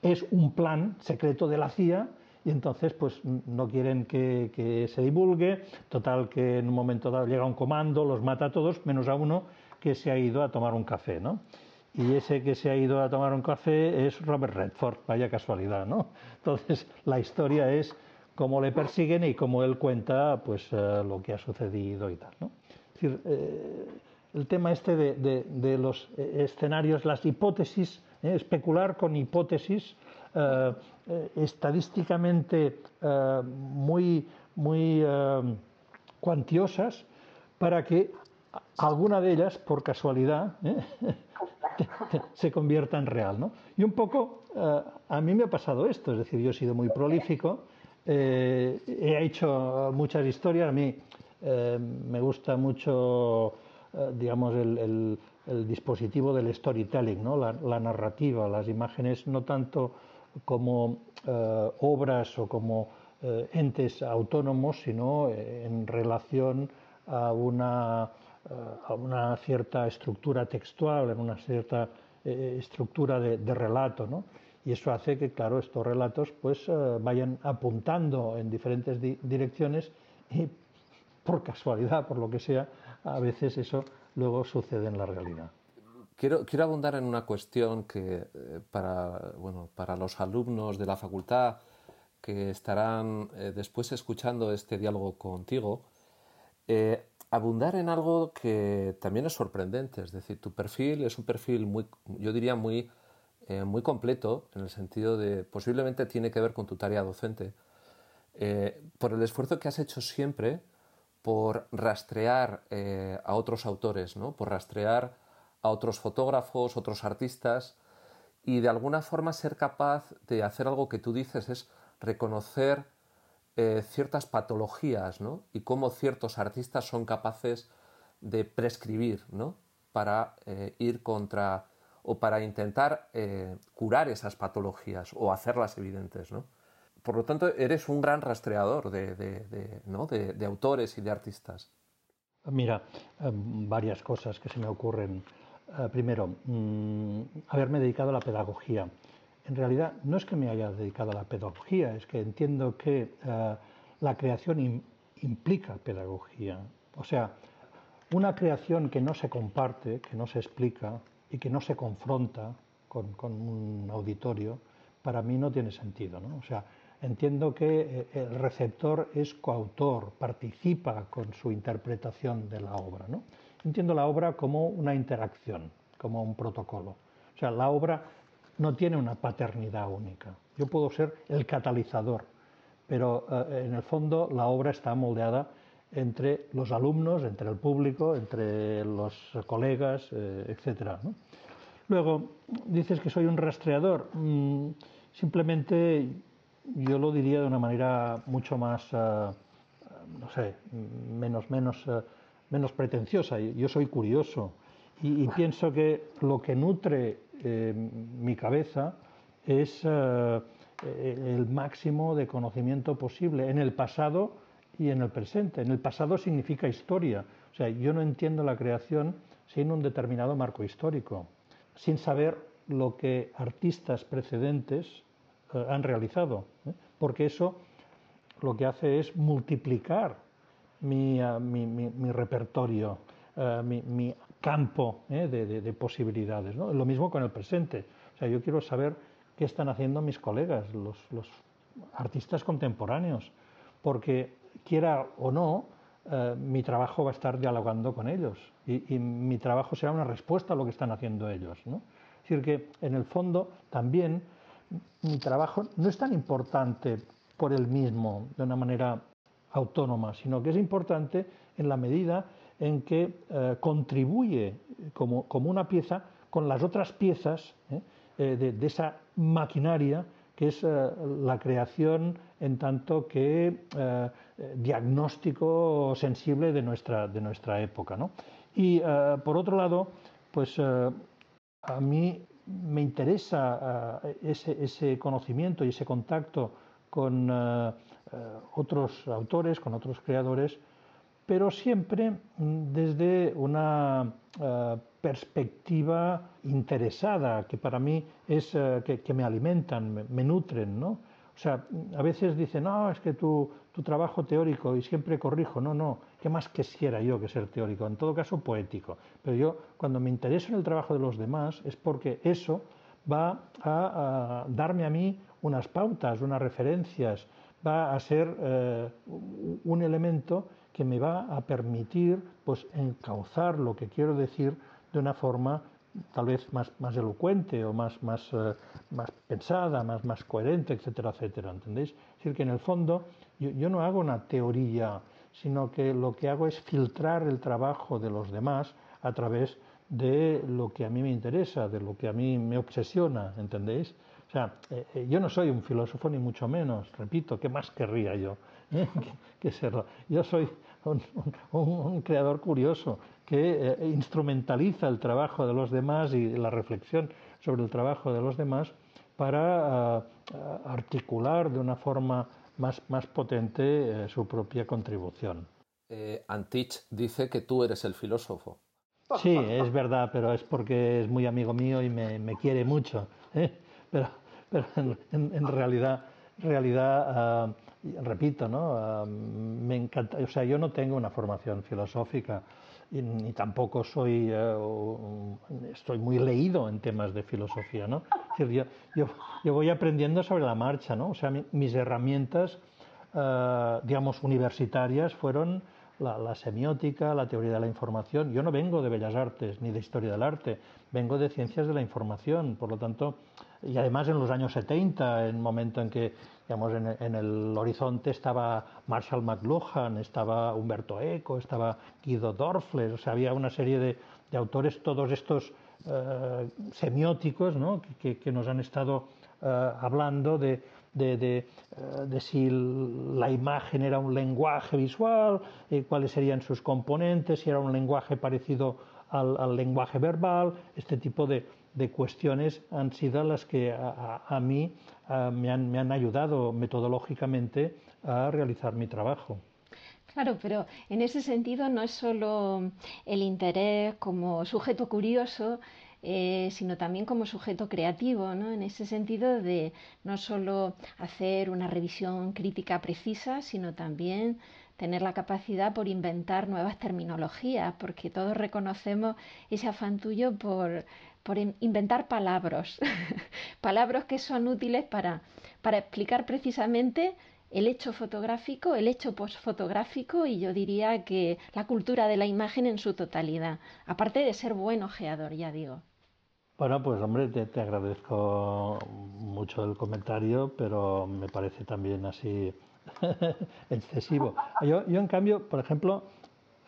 es un plan secreto de la CIA y entonces pues no quieren que, se divulgue, total que en un momento dado llega un comando, los mata a todos, menos a uno que se ha ido a tomar un café, ¿no? Y ese que se ha ido a tomar un café es Robert Redford, vaya casualidad, ¿no? Entonces la historia es cómo le persiguen y cómo él cuenta pues eh, lo que ha sucedido y tal, ¿no? Es decir, eh, el tema este de, los escenarios, las hipótesis, ¿eh? especular con hipótesis, eh, eh, estadísticamente eh, muy, muy cuantiosas para que alguna de ellas, por casualidad, se convierta en real. ¿no? Y un poco a mí me ha pasado esto, es decir, yo he sido muy prolífico, he hecho muchas historias, a mí me gusta mucho, digamos, el, dispositivo del storytelling, ¿no? la narrativa, las imágenes, no tanto como eh, obras o como eh, entes autónomos, sino eh, en relación a una, a una, cierta estructura textual, en una cierta estructura de, relato. ¿no? Y eso hace que, claro, estos relatos pues, vayan apuntando en diferentes direcciones y, por casualidad, por lo que sea, a veces eso luego sucede en la realidad. Quiero, abundar en una cuestión que eh, para, bueno, para los alumnos de la facultad que estarán eh, después escuchando este diálogo contigo, eh, abundar en algo que también es sorprendente. Es decir, tu perfil es un perfil muy, yo diría, muy, muy completo, en el sentido de posiblemente tiene que ver con tu tarea docente, por el esfuerzo que has hecho siempre por rastrear a otros autores, ¿no? por rastrear a otros fotógrafos, otros artistas, y de alguna forma ser capaz de hacer algo que tú dices es reconocer eh, ciertas patologías ¿no? y cómo ciertos artistas son capaces de prescribir ¿no? para eh, ir contra o para intentar eh, curar esas patologías o hacerlas evidentes. ¿no? por lo tanto, eres un gran rastreador de, autores y de artistas. Mira, em, varias cosas que se me ocurren. Primero, mm, haberme dedicado a la pedagogía. En realidad, no es que me haya dedicado a la pedagogía, es que entiendo que eh, la creación implica pedagogía. O sea, una creación que no se comparte, que no se explica y que no se confronta con, con un auditorio, para mí no tiene sentido. ¿no? O sea, entiendo que eh, el receptor es coautor, participa con su interpretación de la obra. ¿no? Entiendo la obra como una interacción, como un protocolo. O sea, la obra no tiene una paternidad única. Yo puedo ser el catalizador, pero eh, en el fondo la obra está moldeada entre los alumnos, entre el público, entre los colegas, eh, etc. Luego, dices que soy un rastreador. Mm, simplemente yo lo diría de una manera mucho más, eh, no sé, menos, menos, eh, menos pretenciosa. Yo soy curioso y, pienso que lo que nutre mi cabeza es el máximo de conocimiento posible en el pasado y en el presente. En el pasado significa historia. O sea, yo no entiendo la creación sin un determinado marco histórico, sin saber lo que artistas precedentes eh, han realizado, ¿eh? porque eso lo que hace es multiplicar mi, eh, repertorio, mi, campo de, posibilidades. Lo mismo con el presente. O sea, yo quiero saber qué están haciendo mis colegas, los, los artistas contemporáneos, porque quiera o no, eh, mi trabajo va a estar dialogando con ellos y, mi trabajo será una respuesta a lo que están haciendo ellos. ¿no? Es decir, que en el fondo también mi trabajo no es tan importante por el mismo, de una manera autónoma, sino que es importante en la medida en que eh, contribuye como, como, una pieza con las otras piezas ¿eh? de, de, esa maquinaria que es la creación en tanto que eh, diagnóstico sensible de nuestra, de nuestra época. ¿no? Y eh, por otro lado, pues eh, a mí me interesa ese, ese, conocimiento y ese contacto con otros autores, con otros creadores, pero siempre mm, desde una perspectiva interesada, que para mí es que, que, me alimentan, me, me nutren, ¿no? O sea, a veces dicen, no, es que tu, tu, trabajo teórico y siempre corrijo. No, no, ¿qué más quisiera yo que ser teórico? En todo caso, poético. Pero yo, cuando me intereso en el trabajo de los demás, es porque eso va a, darme a mí unas pautas, unas referencias, va a ser eh, un elemento que me va a permitir pues, encauzar lo que quiero decir de una forma tal vez más, más elocuente o más, más, eh, más pensada, más, más coherente, etcétera, etcétera. ¿Entendéis? Es decir, que en el fondo yo, no hago una teoría, sino que lo que hago es filtrar el trabajo de los demás a través de lo que a mí me interesa, de lo que a mí me obsesiona, ¿entendéis? O sea, eh, eh, yo no soy un filósofo ni mucho menos, repito, ¿qué más querría yo que? Yo soy un, un creador curioso que eh, instrumentaliza el trabajo de los demás y la reflexión sobre el trabajo de los demás para eh, articular de una forma más, más potente eh, su propia contribución. Antich dice que tú eres el filósofo. Sí, es verdad, pero es porque es muy amigo mío y me, me quiere mucho. Pero, pero en, en, realidad, realidad repito, ¿no? me encanta, o sea, yo no tengo una formación filosófica ni tampoco soy, eh, estoy muy leído en temas de filosofía, ¿no? yo, yo, voy aprendiendo sobre la marcha, ¿no? O sea, mis herramientas, eh, digamos, universitarias fueron la, semiótica, la teoría de la información. Yo no vengo de bellas artes ni de historia del arte, vengo de ciencias de la información, por lo tanto, y además en los años 70, en el momento en que digamos, en, el horizonte estaba Marshall McLuhan, estaba Humberto Eco, estaba Guido Dorfler, o sea, había una serie de, autores, todos estos eh, semióticos, ¿no? que, que, nos han estado eh, hablando de, de, de, eh, de, si la imagen era un lenguaje visual, cuáles serían sus componentes, si era un lenguaje parecido al, al lenguaje verbal, este tipo de, de cuestiones han sido las que a, mí me, han, me han ayudado metodológicamente a realizar mi trabajo. Claro, pero en ese sentido no es solo el interés como sujeto curioso, eh, sino también como sujeto creativo, ¿no? en ese sentido de no solo hacer una revisión crítica precisa, sino también tener la capacidad por inventar nuevas terminologías, porque todos reconocemos ese afán tuyo por, por inventar palabras, palabras que son útiles para, para explicar precisamente el hecho fotográfico, el hecho postfotográfico y yo diría que la cultura de la imagen en su totalidad, aparte de ser buen ojeador, ya digo. Bueno, pues hombre, te, agradezco mucho el comentario, pero me parece también así excesivo. Yo, yo, en cambio, por ejemplo,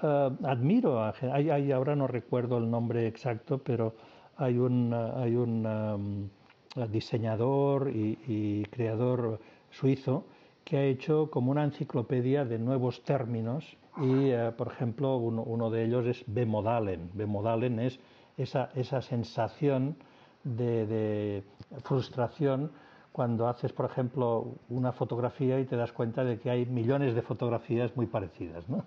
eh, admiro a hay, ahora no recuerdo el nombre exacto, pero hay un, hay un um, diseñador y, creador suizo que ha hecho como una enciclopedia de nuevos términos y, eh, por ejemplo, uno, de ellos es bemodalen. Bemodalen es esa, esa sensación de, frustración cuando haces, por ejemplo, una fotografía y te das cuenta de que hay millones de fotografías muy parecidas. ¿no?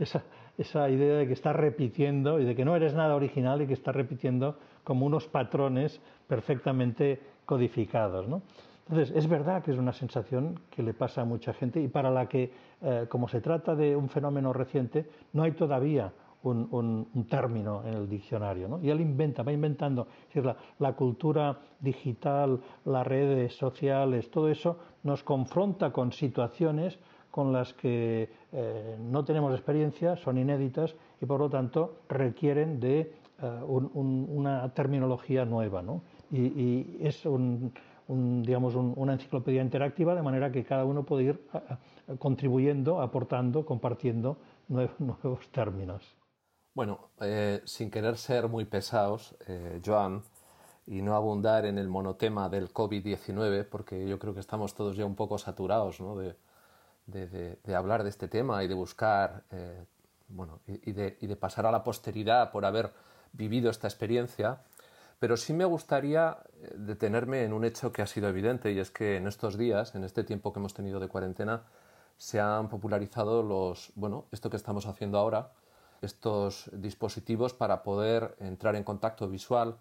esa, esa idea de que estás repitiendo y de que no eres nada original y que estás repitiendo como unos patrones perfectamente codificados. ¿no? Entonces, es verdad que es una sensación que le pasa a mucha gente y para la que, eh, como se trata de un fenómeno reciente, no hay todavía un, término en el diccionario. ¿no? Y él inventa, va inventando. Es decir, la, cultura digital, las redes sociales, todo eso nos confronta con situaciones con las que eh, no tenemos experiencia, son inéditas y por lo tanto requieren de eh, una terminología nueva. ¿no? Y, es digamos, una enciclopedia interactiva de manera que cada uno puede ir contribuyendo, aportando, compartiendo nuevos términos. Bueno, eh, sin querer ser muy pesados, eh, Joan, y no abundar en el monotema del COVID-19, porque yo creo que estamos todos ya un poco saturados ¿no? de, hablar de este tema y de buscar, eh, bueno, y, de, y, de, pasar a la posteridad por haber vivido esta experiencia, pero sí me gustaría detenerme en un hecho que ha sido evidente, y es que en estos días, en este tiempo que hemos tenido de cuarentena, se han popularizado los, bueno, esto que estamos haciendo ahora, estos dispositivos para poder entrar en contacto visual,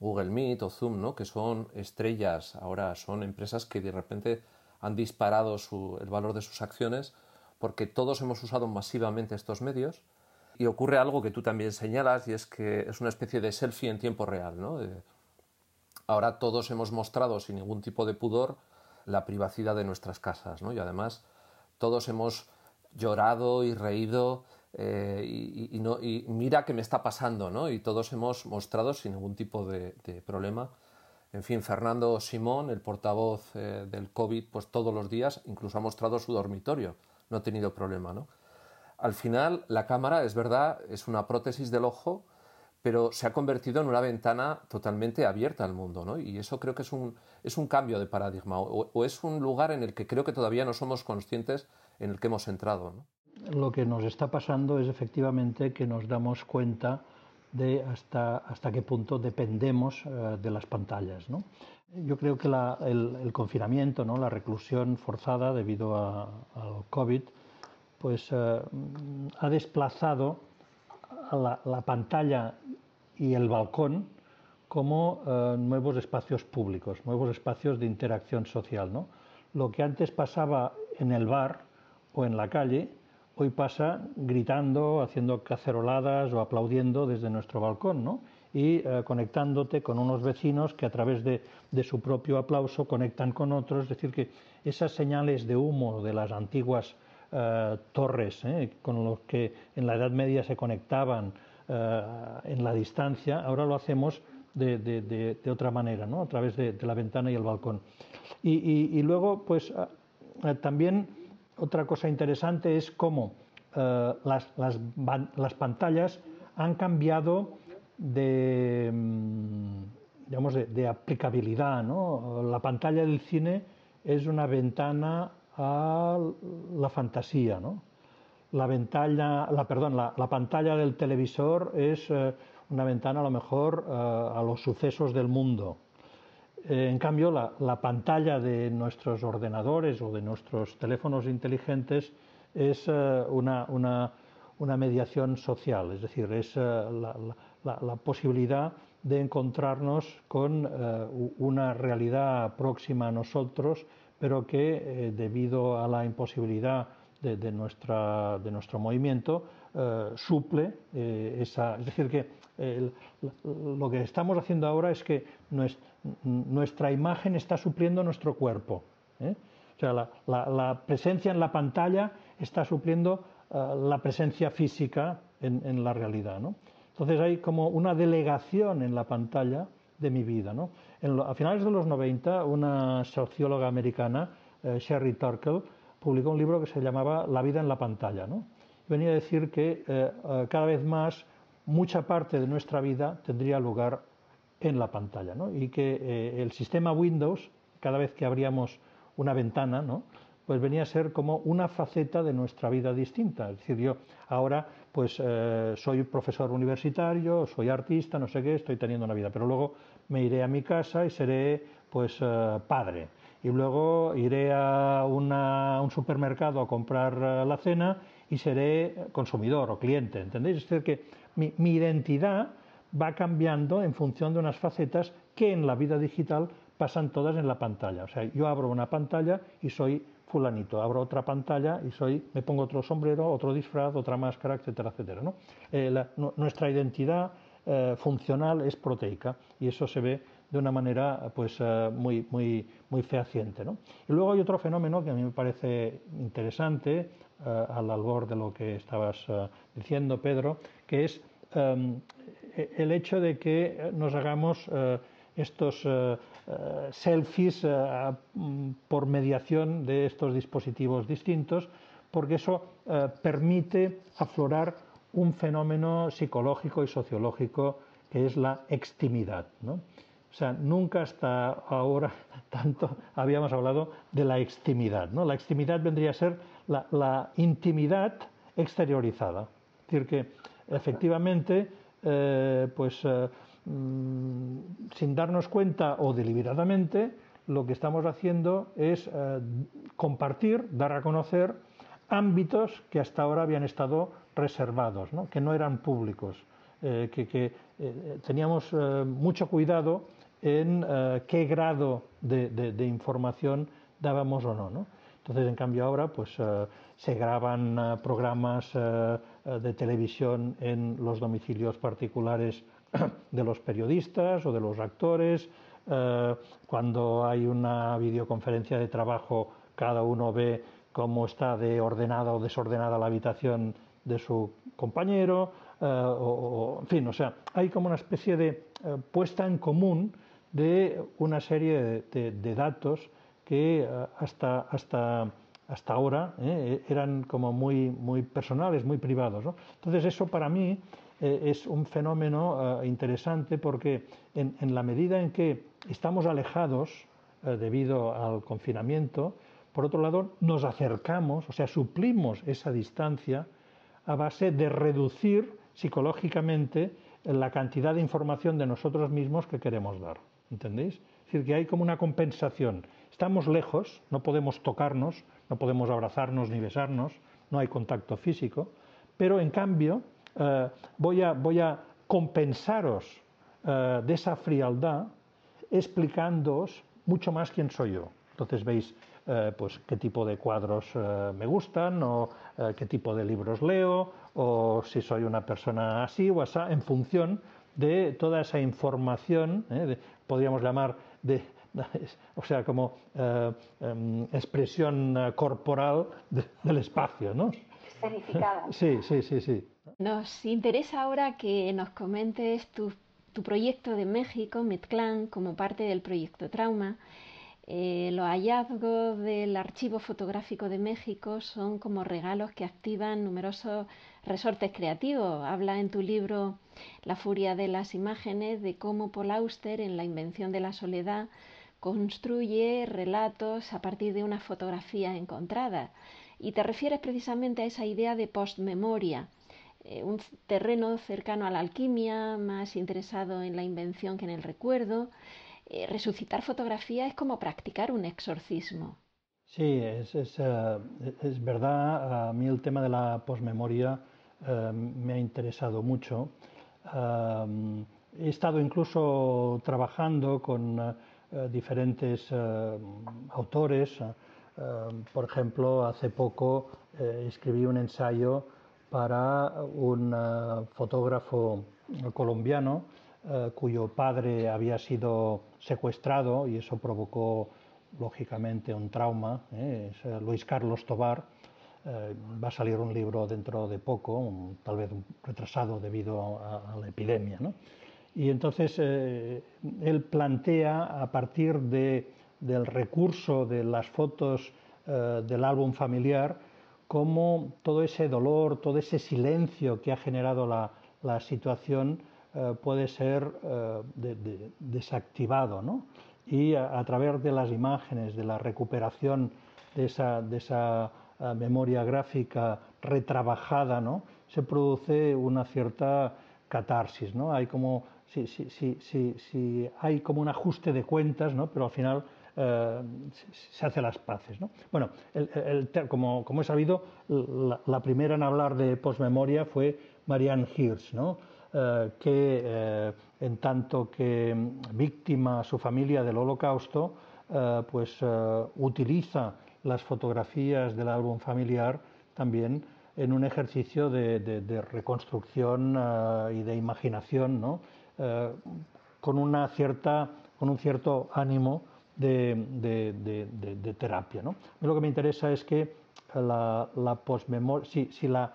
Google Meet o Zoom, ¿no? que son estrellas, ahora son empresas que de repente han disparado el valor de sus acciones porque todos hemos usado masivamente estos medios y ocurre algo que tú también señalas y es que es una especie de selfie en tiempo real. ¿no? ahora todos hemos mostrado sin ningún tipo de pudor la privacidad de nuestras casas ¿no? y además todos hemos llorado y reído eh, y, mira qué me está pasando, ¿no? Y todos hemos mostrado sin ningún tipo de, problema. En fin, Fernando Simón, el portavoz eh, del COVID, pues todos los días incluso ha mostrado su dormitorio, no ha tenido problema, ¿no? Al final, la cámara, es verdad, es una prótesis del ojo, pero se ha convertido en una ventana totalmente abierta al mundo, ¿no? Y eso creo que es un, es un cambio de paradigma, o, o, es un lugar en el que creo que todavía no somos conscientes en el que hemos entrado, ¿no? Lo que nos está pasando es efectivamente que nos damos cuenta de hasta, hasta qué punto dependemos eh, de las pantallas. ¿no? Yo creo que el, confinamiento, ¿no? la reclusión forzada debido al COVID, pues eh, ha desplazado a la, pantalla y el balcón como eh, nuevos espacios públicos, nuevos espacios de interacción social. ¿no? Lo que antes pasaba en el bar o en la calle, hoy pasa gritando, haciendo caceroladas o aplaudiendo desde nuestro balcón, ¿no? y eh, conectándote con unos vecinos que a través de, su propio aplauso conectan con otros, es decir, que esas señales de humo de las antiguas eh, torres ¿eh? con los que en la Edad Media se conectaban en la distancia, ahora lo hacemos de, otra manera, ¿no? a través de, la ventana y el balcón. Y, y luego, pues también otra cosa interesante es cómo eh, las, pantallas han cambiado de, mm, digamos, de, aplicabilidad. La pantalla del cine es una ventana a la fantasía. La, la, perdón, la, pantalla del televisor es eh, una ventana a lo mejor a los sucesos del mundo. En cambio, la, pantalla de nuestros ordenadores o de nuestros teléfonos inteligentes es una, una, mediación social, es decir, es la, la, posibilidad de encontrarnos con una realidad próxima a nosotros, pero que debido a la imposibilidad de, nuestra, de nuestro movimiento eh, suple eh, esa. Es decir, que lo que estamos haciendo ahora es que nuestra imagen está supliendo nuestro cuerpo. ¿eh? O sea, la, presencia en la pantalla está supliendo la presencia física en, la realidad. ¿no? Entonces hay como una delegación en la pantalla de mi vida. ¿no? a finales de los 90, una socióloga americana, Sherry Turkle, publicó un libro que se llamaba La vida en la pantalla. ¿no? Venía a decir que eh, eh, cada vez más mucha parte de nuestra vida tendría lugar en la pantalla ¿no? y que eh, el sistema Windows, cada vez que abríamos una ventana, ¿no? pues venía a ser como una faceta de nuestra vida distinta. Es decir, yo ahora pues soy profesor universitario, soy artista, no sé qué, estoy teniendo una vida, pero luego me iré a mi casa y seré pues padre y luego iré a un supermercado a comprar eh, la cena y seré consumidor o cliente, ¿entendéis? Es decir, que mi, identidad va cambiando en función de unas facetas que en la vida digital pasan todas en la pantalla. O sea, yo abro una pantalla y soy fulanito, abro otra pantalla y soy, me pongo otro sombrero, otro disfraz, otra máscara, etcétera, etcétera. Eh, nuestra identidad eh, funcional es proteica y eso se ve de una manera pues, eh, muy, muy, muy fehaciente. Y luego hay otro fenómeno que a mí me parece interesante, al albor de lo que estabas diciendo, Pedro, que es em, e-, el hecho de que nos hagamos estos selfies por mediación de estos dispositivos distintos, porque eso permite aflorar un fenómeno psicológico y sociológico que es la extimidad. ¿no? O sea, nunca hasta ahora tanto habíamos hablado de la extimidad. ¿no? La extimidad vendría a ser la, intimidad exteriorizada. Es decir, que efectivamente, eh, pues eh, mm, sin darnos cuenta o deliberadamente, lo que estamos haciendo es eh, compartir, dar a conocer ámbitos que hasta ahora habían estado reservados, ¿no? que no eran públicos, que teníamos mucho cuidado en qué grado de, información dábamos o no, Entonces, en cambio, ahora pues, se graban programas de televisión en los domicilios particulares de los periodistas o de los actores. cuando hay una videoconferencia de trabajo, cada uno ve cómo está de ordenada o desordenada la habitación de su compañero. en fin, o sea, hay como una especie de puesta en común de una serie de, datos que eh, hasta, hasta, hasta ahora eh, eran como muy, muy personales, muy privados. Entonces eso para mí eh, es un fenómeno interesante porque en, en, la medida en que estamos alejados debido al confinamiento, por otro lado nos acercamos, o sea, suplimos esa distancia a base de reducir psicológicamente la cantidad de información de nosotros mismos que queremos dar. ¿Entendéis? Es decir, que hay como una compensación. Estamos lejos, no podemos tocarnos, no podemos abrazarnos ni besarnos, no hay contacto físico, pero en cambio eh, voy, a, voy, a, compensaros eh, de esa frialdad explicándoos mucho más quién soy yo. Entonces veis eh, pues, qué tipo de cuadros me gustan o qué tipo de libros leo o si soy una persona así o así en función de toda esa información, podríamos llamar de, o sea, como eh, em, expresión eh, corporal del espacio, ¿no? Sí, sí, sí, sí. Nos interesa ahora que nos comentes tu, tu proyecto de México, Metclan, como parte del proyecto Trauma. Eh, los hallazgos del Archivo Fotográfico de México son como regalos que activan numerosos resortes creativos. Habla en tu libro La furia de las imágenes de cómo Paul Auster en La invención de la soledad construye relatos a partir de una fotografía encontrada. Y te refieres precisamente a esa idea de postmemoria. eh, un terreno cercano a la alquimia, más interesado en la invención que en el recuerdo. Eh, resucitar fotografía es como practicar un exorcismo. Sí, es, es, verdad. A mí el tema de la posmemoria me ha interesado mucho. he estado incluso trabajando con diferentes autores Em, por ejemplo, hace poco eh, escribí un ensayo para un eh, fotógrafo colombiano eh, cuyo padre había sido secuestrado y eso provocó lógicamente un trauma. Luis Carlos Tobar. va a salir un libro dentro de poco, tal vez retrasado debido a, la epidemia. Y entonces él plantea a partir de del recurso de las fotos eh, del álbum familiar, cómo todo ese dolor, todo ese silencio que ha generado la, situación eh, puede ser eh, desactivado. Y a, través de las imágenes, de la recuperación de esa, memoria gráfica retrabajada, ¿no? se produce una cierta catarsis. ¿no? Hay como, si, hay como un ajuste de cuentas, ¿no? pero al final eh, se hace las paces. Bueno, como, como, he sabido, la, primera en hablar de posmemoria fue Marianne Hirsch, eh, que eh, en tanto que víctima su familia del holocausto, pues utiliza las fotografías del álbum familiar también en un ejercicio de, reconstrucción y de imaginación, con, una cierta, con un cierto ánimo de, terapia. ¿no? lo que me interesa es que la, la si, si la,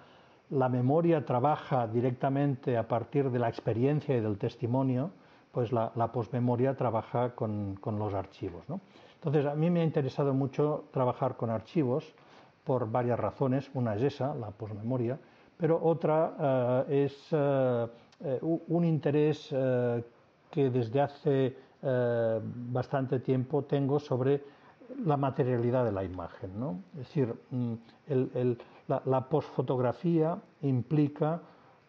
la, memoria trabaja directamente a partir de la experiencia y del testimonio, pues la, la posmemoria trabaja con, con, los archivos. ¿no? Entonces, a mí me ha interesado mucho trabajar con archivos por varias razones. Una es esa, la posmemoria, pero otra eh, es eh, eh, un interés que desde hace eh, bastante tiempo tengo sobre la materialidad de la imagen. ¿no? Es decir, mm, la, posfotografía implica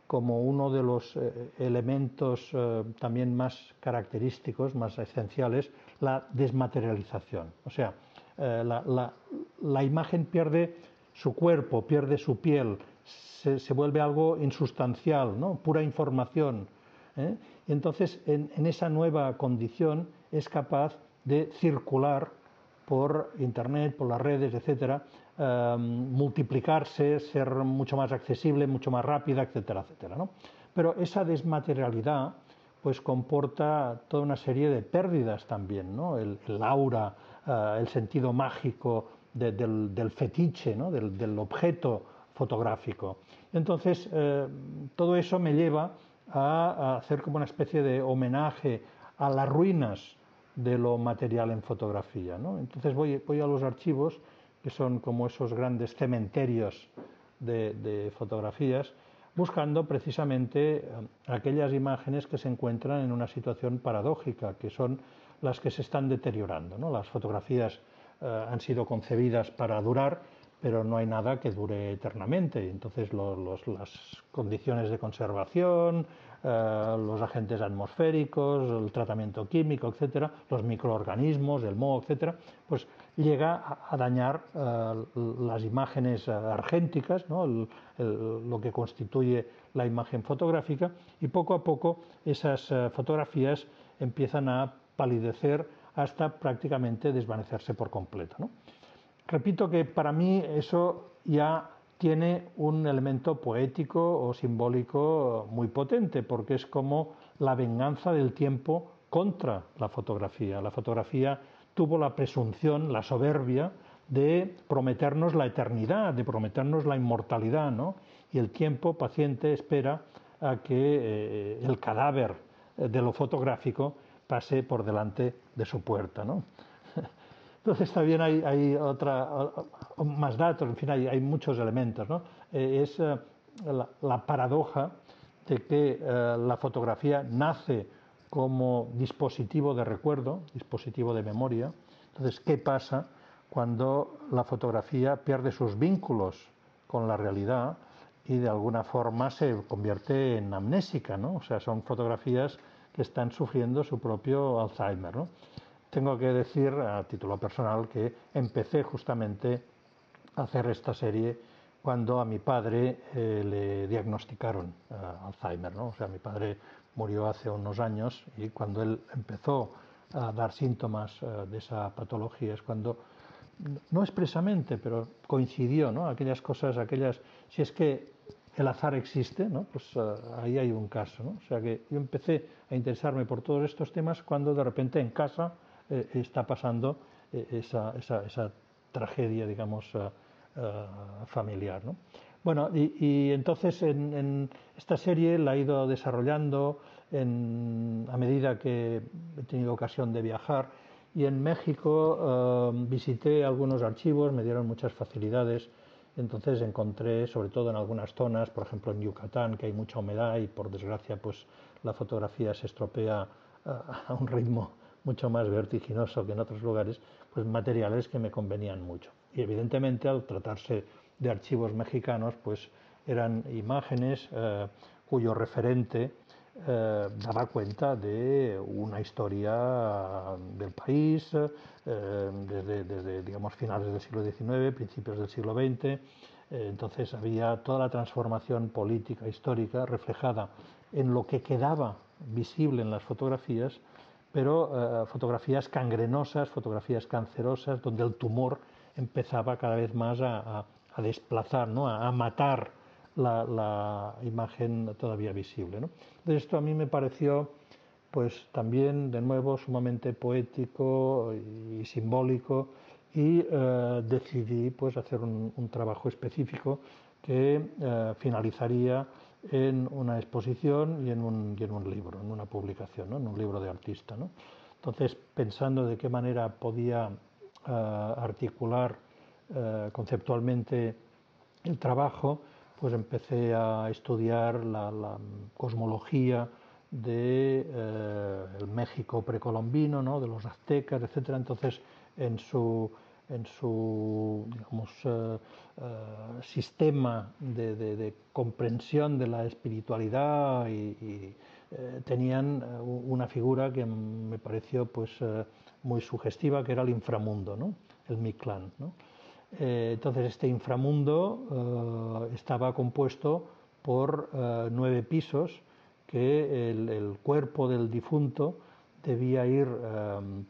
como uno de los eh, elementos eh, también más característicos, más esenciales, la desmaterialización. O sea, la, imagen pierde su cuerpo, pierde su piel, se, vuelve algo insustancial, ¿no? pura información. ¿eh? Y entonces, en, esa nueva condición, es capaz de circular por Internet, por las redes, etcétera, eh, multiplicarse, ser mucho más accesible, mucho más rápida, etcétera, etcétera. Pero esa desmaterialidad pues comporta toda una serie de pérdidas también, ¿no? el, aura, eh, el sentido mágico del, fetiche, ¿no? del, objeto fotográfico. Entonces, todo eso me lleva a, hacer como una especie de homenaje a las ruinas de lo material en fotografía. Entonces voy, a los archivos, que son como esos grandes cementerios de, fotografías, buscando precisamente eh, aquellas imágenes que se encuentran en una situación paradójica, que son las que se están deteriorando. Las fotografías eh, han sido concebidas para durar, pero no hay nada que dure eternamente. Entonces las condiciones de conservación, eh, los agentes atmosféricos, el tratamiento químico, etcétera, los microorganismos, el moho, etcétera, pues llega a, dañar eh, las imágenes argénticas, lo que constituye la imagen fotográfica, y poco a poco esas eh, fotografías empiezan a palidecer hasta prácticamente desvanecerse por completo. Repito que para mí eso ya tiene un elemento poético o simbólico muy potente, porque es como la venganza del tiempo contra la fotografía. La fotografía tuvo la presunción, la soberbia de prometernos la eternidad, de prometernos la inmortalidad, ¿no? Y el tiempo paciente espera a que eh, el cadáver de lo fotográfico pase por delante de su puerta, ¿no? Entonces también hay, otra, más datos, en fin, hay, muchos elementos. ¿no? Eh, es eh, la, paradoja de que eh, la fotografía nace como dispositivo de recuerdo, dispositivo de memoria. Entonces, ¿qué pasa cuando la fotografía pierde sus vínculos con la realidad y de alguna forma se convierte en amnésica, ¿no? O sea, son fotografías que están sufriendo su propio Alzheimer, ¿no? Tengo que decir a título personal que empecé justamente a hacer esta serie cuando a mi padre eh, le diagnosticaron eh, Alzheimer, ¿no? O sea, mi padre murió hace unos años y cuando él empezó a dar síntomas eh, de esa patología es cuando no expresamente, pero coincidió, ¿no? Aquellas cosas, aquellas, si es que el azar existe, ¿no? Pues uh, ahí hay un caso, ¿no? O sea que yo empecé a interesarme por todos estos temas cuando de repente en casa eh, está pasando eh, esa, esa, esa, tragedia, digamos, uh, uh, familiar, ¿no? Bueno, y, y entonces en, en, esta serie la he ido desarrollando en, a medida que he tenido ocasión de viajar y en México uh, visité algunos archivos, me dieron muchas facilidades. Entonces encontré, sobre todo en algunas zonas, por ejemplo en Yucatán, que hay mucha humedad y por desgracia pues la fotografía se estropea a un ritmo mucho más vertiginoso que en otros lugares, pues materiales que me convenían mucho. Y evidentemente al tratarse de archivos mexicanos, pues eran imágenes uh, cuyo referente eh, daba cuenta de una historia del país eh, desde, desde, digamos, finales del siglo XIX, principios del siglo XX. Eh, entonces había toda la transformación política, histórica, reflejada en lo que quedaba visible en las fotografías, pero eh, fotografías cangrenosas, fotografías cancerosas, donde el tumor empezaba cada vez más a, desplazar, ¿no? a, matar la, imagen todavía visible. ¿no? Entonces esto a mí me pareció pues también de nuevo sumamente poético y simbólico y eh, decidí pues hacer un, un, trabajo específico que eh, finalizaría en una exposición y en un, y en un libro, en una publicación, ¿no? en un libro de artista. ¿no? Entonces, pensando de qué manera podía uh, articular uh, conceptualmente el trabajo, pues empecé a estudiar la, la cosmología de eh, el México precolombino, ¿no? de los aztecas, etcétera. Entonces, en su, en su digamos, eh, eh, sistema de, de, comprensión de la espiritualidad y, eh, tenían una figura que me pareció pues, muy sugestiva, que era el inframundo, ¿no? el Mictlán. ¿no? Entonces este inframundo estaba compuesto por nueve pisos que el, el, cuerpo del difunto debía ir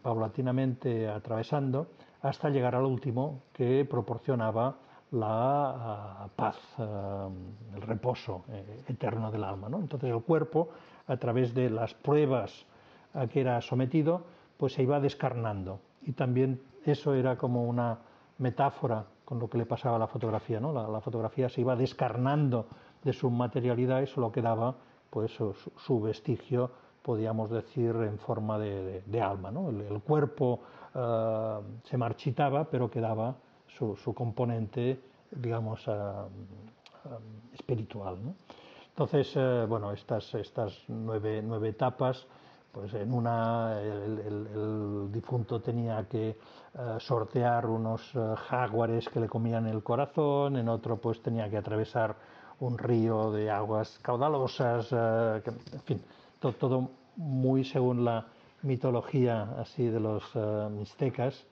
paulatinamente atravesando hasta llegar al último que proporcionaba la paz, el reposo eterno del alma. ¿no? Entonces el cuerpo, a través de las pruebas a que era sometido, pues se iba descarnando. Y también eso era como una metáfora con lo que le pasaba a la fotografía. ¿no? La, fotografía se iba descarnando de su materialidad y solo quedaba pues, su vestigio, podríamos decir, en forma de, alma. El, cuerpo uh, se marchitaba, pero quedaba su, componente, digamos, uh, uh, espiritual. Entonces, bueno, estas, estas nueve, etapas pues en una el, difunto tenía que sortear unos jaguares que le comían el corazón, en otro pues tenía que atravesar un río de aguas caudalosas, en fin, to, todo muy según la mitología así de los mixtecas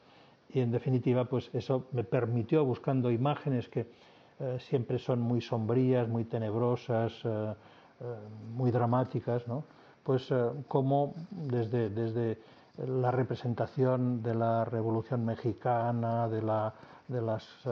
y en definitiva pues eso me permitió buscando imágenes que siempre son muy sombrías, muy tenebrosas, muy dramáticas, ¿no? pues eh, cómo desde, desde la representación de la Revolución Mexicana, de la, de las, eh,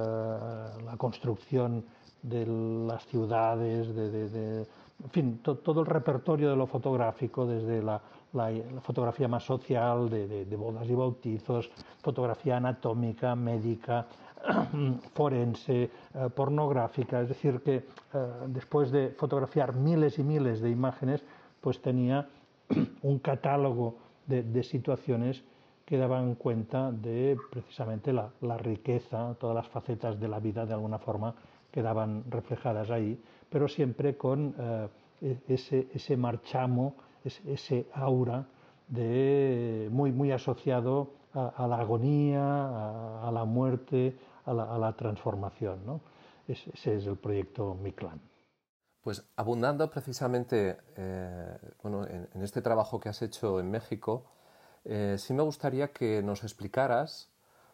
la construcción de las ciudades, de, de, de en fin, to, todo el repertorio de lo fotográfico, desde la, la, fotografía más social, de, de, bodas y bautizos, fotografía anatómica, médica, forense, eh, pornográfica, es decir, que eh, después de fotografiar miles y miles de imágenes, pues tenía un catálogo de, de situaciones que daban cuenta de precisamente la, la, riqueza, todas las facetas de la vida de alguna forma quedaban reflejadas ahí, pero siempre con eh, ese, ese, marchamo, ese, aura de, muy, muy asociado a, la agonía, a, la muerte, a la, transformación. ¿no? Ese, es el proyecto Mictlán. Pues abundando precisamente eh, bueno, en, este trabajo que has hecho en México, eh, sí me gustaría que nos explicaras,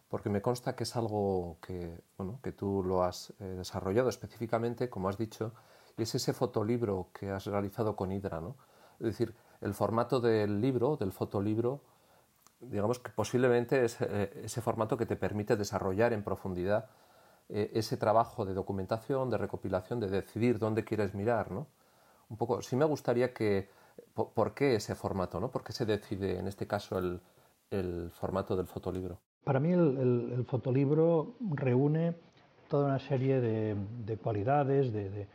porque me consta que es algo que, bueno, que tú lo has eh, desarrollado específicamente, como has dicho, y es ese fotolibro que has realizado con Hydra. ¿no? Es decir, el formato del libro, del fotolibro, digamos que posiblemente es eh, ese formato que te permite desarrollar en profundidad eh, ese trabajo de documentación, de recopilación, de decidir dónde quieres mirar, ¿no? Un poco, sí me gustaría que, ¿por, qué ese formato, ¿no? ¿Por qué se decide en este caso el, formato del fotolibro? Para mí el, fotolibro reúne toda una serie de, cualidades, de,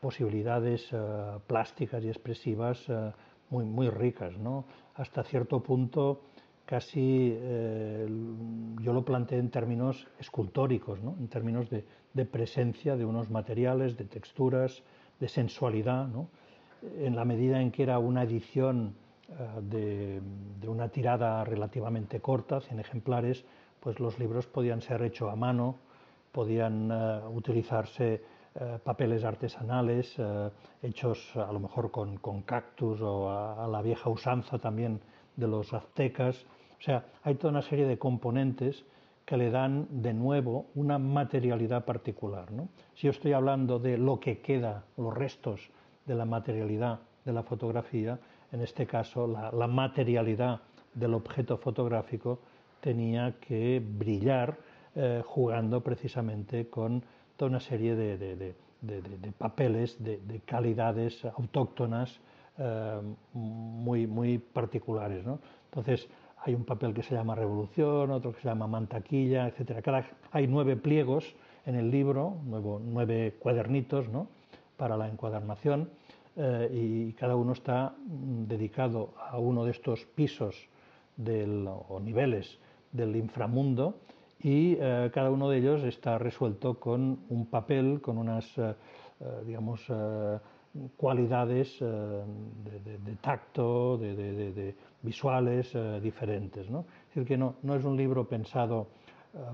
posibilidades eh, plásticas y expresivas muy, muy ricas, ¿no? Hasta cierto punto casi eh, yo lo planteé en términos escultóricos, ¿no? en términos de, presencia de unos materiales, de texturas, de sensualidad, ¿no? en la medida en que era una edición eh, de, una tirada relativamente corta, 100 ejemplares, pues los libros podían ser hechos a mano, podían eh, utilizarse papeles artesanales hechos a lo mejor con, cactus o a, la vieja usanza también de los aztecas, o sea, hay toda una serie de componentes que le dan de nuevo una materialidad particular. Si yo estoy hablando de lo que queda, los restos de la materialidad de la fotografía, en este caso la, materialidad del objeto fotográfico tenía que brillar eh, jugando precisamente con toda una serie de, papeles, de, calidades autóctonas eh, muy, particulares. Entonces, hay un papel que se llama Revolución, otro que se llama Mantaquilla, etc. Hay nueve pliegos en el libro, nueve cuadernitos para la encuadernación, eh, y cada uno está mm, dedicado a uno de estos pisos del, o niveles del inframundo y eh, cada uno de ellos está resuelto con un papel, con unas, eh, digamos, cualidades de, tacto, de, visuales diferentes. ¿no? Es decir, que no, no es un libro pensado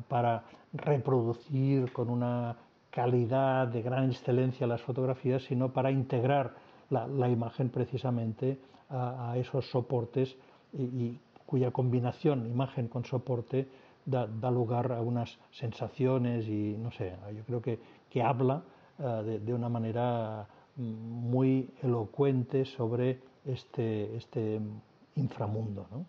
para reproducir con una calidad de gran excelencia las fotografías, sino para integrar la, imagen precisamente a, esos soportes y, cuya combinación imagen con soporte da, lugar a unas sensaciones y no sé, yo creo que, que habla eh, de, una manera mm, muy elocuente sobre este, este inframundo. ¿no?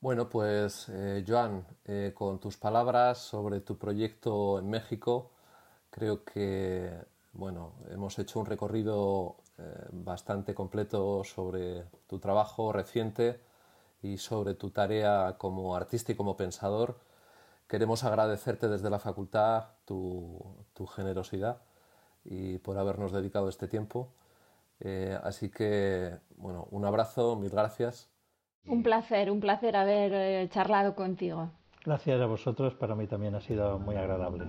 Bueno, pues eh, Joan, eh, con tus palabras sobre tu proyecto en México, creo que bueno, hemos hecho un recorrido bastante completo sobre tu trabajo reciente y sobre tu tarea como artista y como pensador. Queremos agradecerte desde la facultad tu, tu generosidad y por habernos dedicado este tiempo. así que, bueno, un abrazo, mil gracias un placer, un placer haber eh, charlado contigo. Gracias a vosotros, para mí también ha sido muy agradable.